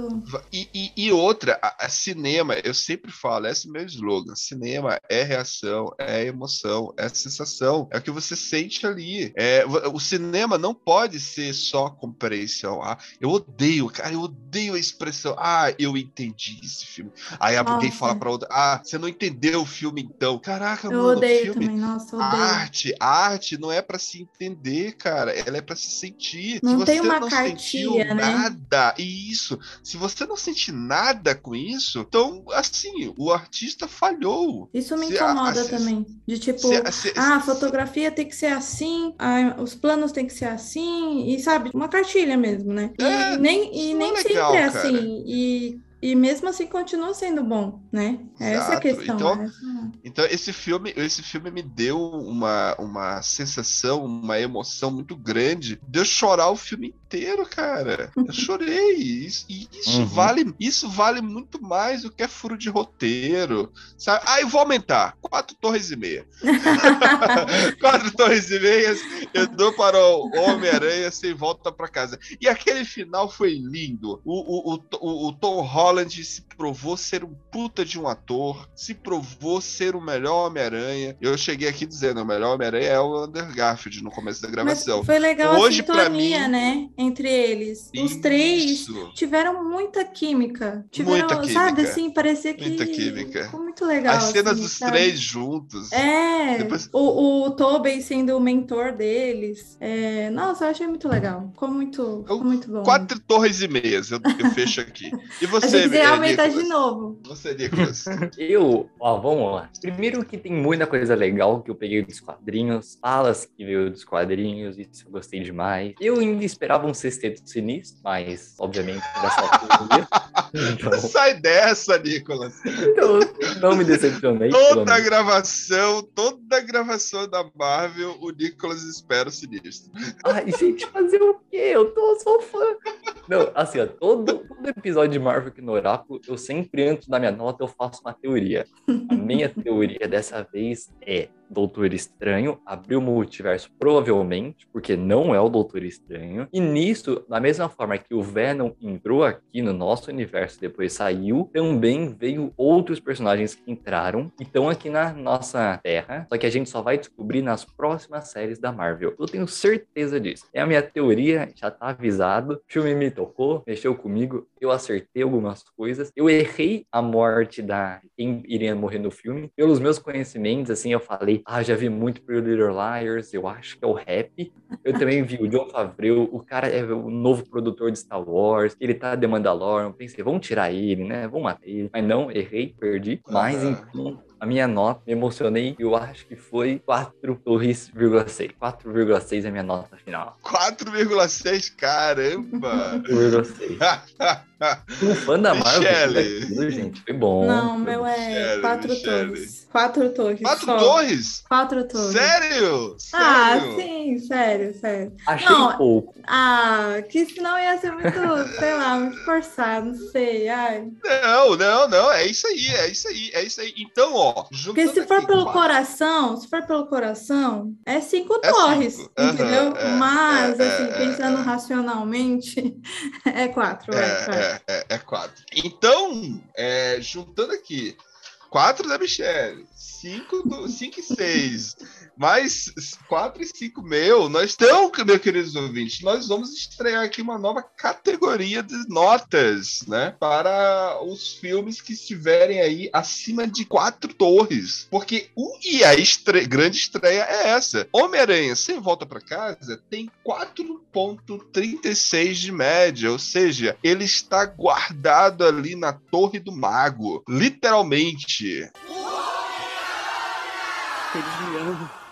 E, e- e outra, a, a cinema, eu sempre falo, esse é meu slogan: cinema é reação, é emoção, é sensação, é o que você sente ali. É, o o cinema não pode ser só compreensão. Ah, eu odeio, cara, eu odeio a expressão. Ah, eu entendi esse filme. Aí alguém Nossa. fala pra outra: Ah, você não entendeu o filme então. Caraca, Eu mano, odeio filme. também, nossa, odeio. arte, a arte não é pra se entender, cara. Ela é pra se sentir. Não se tem uma não cartilha, sentiu né? nada, e isso. Se você não sentir nada com isso, então, assim, o artista falhou. Isso me a- incomoda se- também. De tipo, Se- se- ah, a fotografia tem que ser assim, ah, os planos tem que ser assim, e sabe, uma cartilha mesmo, né? E É, nem, e isso nem é sempre legal, é cara. assim. E, e mesmo assim continua sendo bom, né? Essa é a Exato. questão. Então, essa- Então, esse filme, esse filme me deu uma, uma sensação, uma emoção muito grande de eu chorar o filme inteiro, cara. Eu <laughs> chorei. Isso, isso Uhum. vale, isso vale muito mais do que é furo de roteiro. Sabe? Ah, eu vou aumentar. Quatro torres e meia. <laughs> Quatro torres e meias, eu dou para o Homem-Aranha sem volta para casa. E aquele final foi lindo. O, o, o, o- o Tom Holland se provou ser um puta de um ator, se provou ser o melhor Homem-Aranha. Eu cheguei aqui dizendo: o melhor Homem-Aranha é o Andrew Garfield no começo da Mas gravação. foi legal Hoje, a pra sintonia, mim- né? Entre eles. Os três Isso. tiveram muita química. Tiveram, Muita sabe, química. assim, parecia que Muita química. ficou muito legal. As cenas assim, dos sabe? três juntos. É, Depois- o, o Tobey sendo o mentor deles. É, nossa, eu achei muito legal. Ficou muito, ficou muito bom. Quatro torres e meias, eu, eu fecho aqui. E <laughs> você, eh, aumentar Nicolas? de novo. Você, Nicolas. <laughs> Eu, ó, vamos lá. Primeiro que tem muita coisa legal que eu peguei dos quadrinhos, falas que veio dos quadrinhos, isso eu gostei demais. Eu ainda esperava um sexteto sinistro, mas obviamente só filme. <laughs> Então, Sai dessa, Nicolas. então não me decepcionei. Toda menos. gravação, toda gravação da Marvel, o Nicolas espera o sinistro. Ai, gente, fazer o quê? Eu tô só fã. Não, assim, ó, todo, todo episódio de Marvel aqui no Oráculo, eu sempre, antes da minha nota, eu faço uma teoria. A minha teoria dessa vez é Doutor Estranho, abriu o multiverso provavelmente, porque não é o Doutor Estranho. E nisso, da mesma forma que o Venom entrou aqui no nosso universo depois saiu, também veio outros personagens que entraram e estão aqui na nossa Terra, só que a gente só vai descobrir nas próximas séries da Marvel. Eu tenho certeza disso. É a minha teoria, já tá avisado. O filme me tocou, mexeu comigo, eu acertei algumas coisas. Eu errei a morte da quem iria morrer no filme. Pelos meus conhecimentos, assim, eu falei, ah, já vi muito Pretty Little Liars, eu acho que é o rap. Eu também vi o John Favreau, o cara é o novo produtor de Star Wars, ele tá de Mandalorian. Pensei, vamos tirar ele, né? Vamos matar ele. Mas não, errei, perdi. Mas, enfim, a minha nota, me emocionei, eu acho que foi 4,6. 4,6 é a minha nota final. 4,6, caramba! 4,6. <laughs> Um fã da Marvel, Michele. gente, foi bom. Não, meu é Michele, quatro Michele. torres. Quatro torres. Quatro só. torres? Quatro torres. Sério? Ah, Sério? sim, sério, sério. Achei Não, pouco. Ah, que senão ia ser muito, sei lá, muito forçado, não sei. Ai. Não, não, não, é isso aí, é isso aí, é isso aí. Então, ó, Porque se for aqui pelo quatro- coração, se for pelo coração, é cinco É torres, cinco. Entendeu? é, Mas, é, assim, é, pensando é. racionalmente, <laughs> é quatro, é, quatro. É, é, é, quatro. Então, é, juntando aqui, quatro da Michelle, cinco, do, cinco e seis, mais quatro e cinco meu, nós estamos, meus queridos ouvintes, nós vamos estrear aqui uma nova categoria de notas, né, para os filmes que estiverem aí acima de quatro torres, porque o e a estre- grande estreia é essa. Homem-Aranha Sem Volta para Casa tem 4.36 de média, ou seja, ele está guardado ali na Torre do Mago, literalmente. Eles me amam.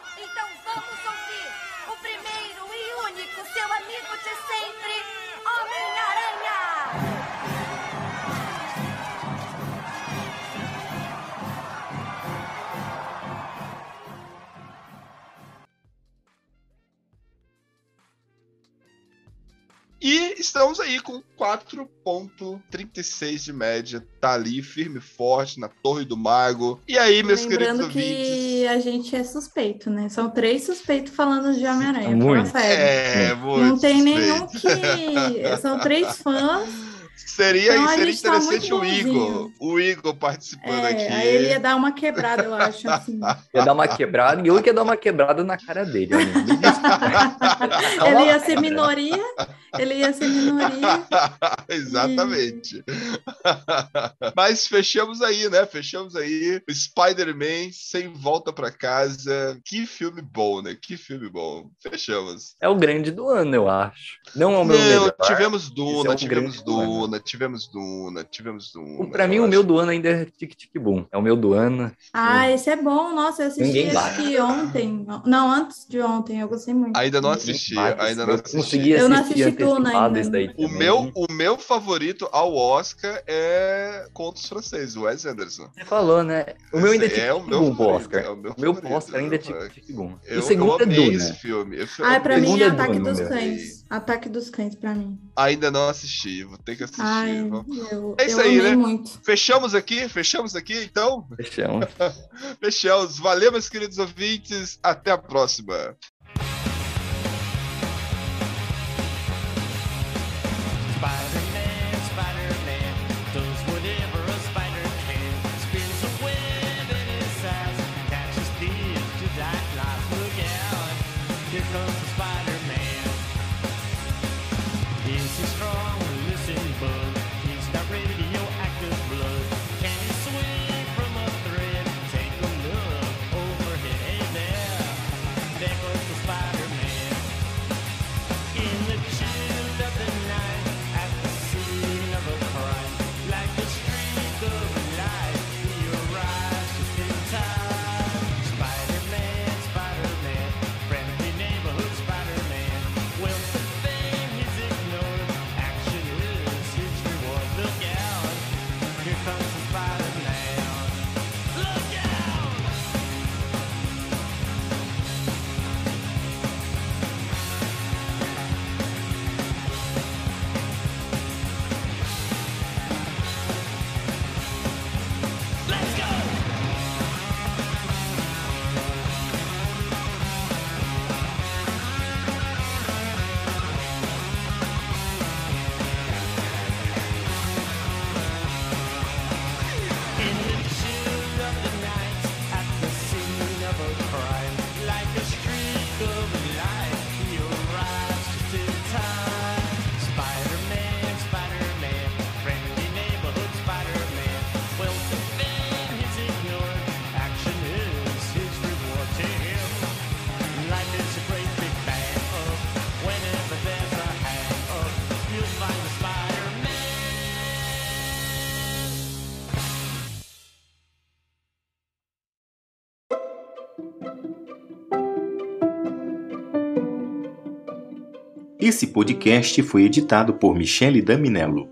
Estamos aí com 4.36 de média, tá ali firme e forte na Torre do Mago. E aí, meus Lembrando queridos ouvintes? que a gente é suspeito, né? São três suspeitos falando de Homem-Aranha. Muito. Sério. É, muito Não tem suspeito. nenhum que. São três <laughs> fãs. Seria, Então, seria tá interessante muito o Igor, bonzinho. o Igor participando aqui. É, aí ele ia dar uma quebrada, eu acho, assim. <laughs> Ia dar uma quebrada e eu ia dar uma quebrada na cara dele. <laughs> Ele ia ser minoria, ele ia ser minoria. <laughs> Exatamente. Mas fechamos aí, né? Fechamos aí. O Spider-Man sem volta pra casa. Que filme bom, né? Que filme bom. Fechamos. É o grande do ano, eu acho. Não é o meu Não, melhor. tivemos Esse Duna, é tivemos. Duna, tivemos Duna, tivemos Duna. Pra mim, eu o meu acho. do ano ainda é Tic Tic Boom. É o meu do ano. Ah, esse é bom. Nossa, eu assisti Ninguém esse ontem. Não, antes de ontem, eu gostei muito. Ainda não assisti, ainda não eu assisti. Eu não assistir assisti Ainda. O meu, o meu favorito ao Oscar é Contos Franceses, Wes Anderson. Você falou, né? O meu ainda é Tic é o meu favorito, Oscar. é o meu O meu favorito, Oscar ainda é Boom. Eu, o segundo eu é Duna. esse filme. Eu, Ah, pra mim segundo é é Ataque Duna, dos meu. Cães. Ataque dos Cães, pra mim. ainda não assisti, vou ter que assistir. Ai, eu, É isso eu aí, amei né? muito. Fechamos aqui? Fechamos aqui, então? Fechamos. <laughs> Fechamos. Valeu, meus queridos ouvintes. Até a próxima. Esse podcast foi editado por Michele Daminello.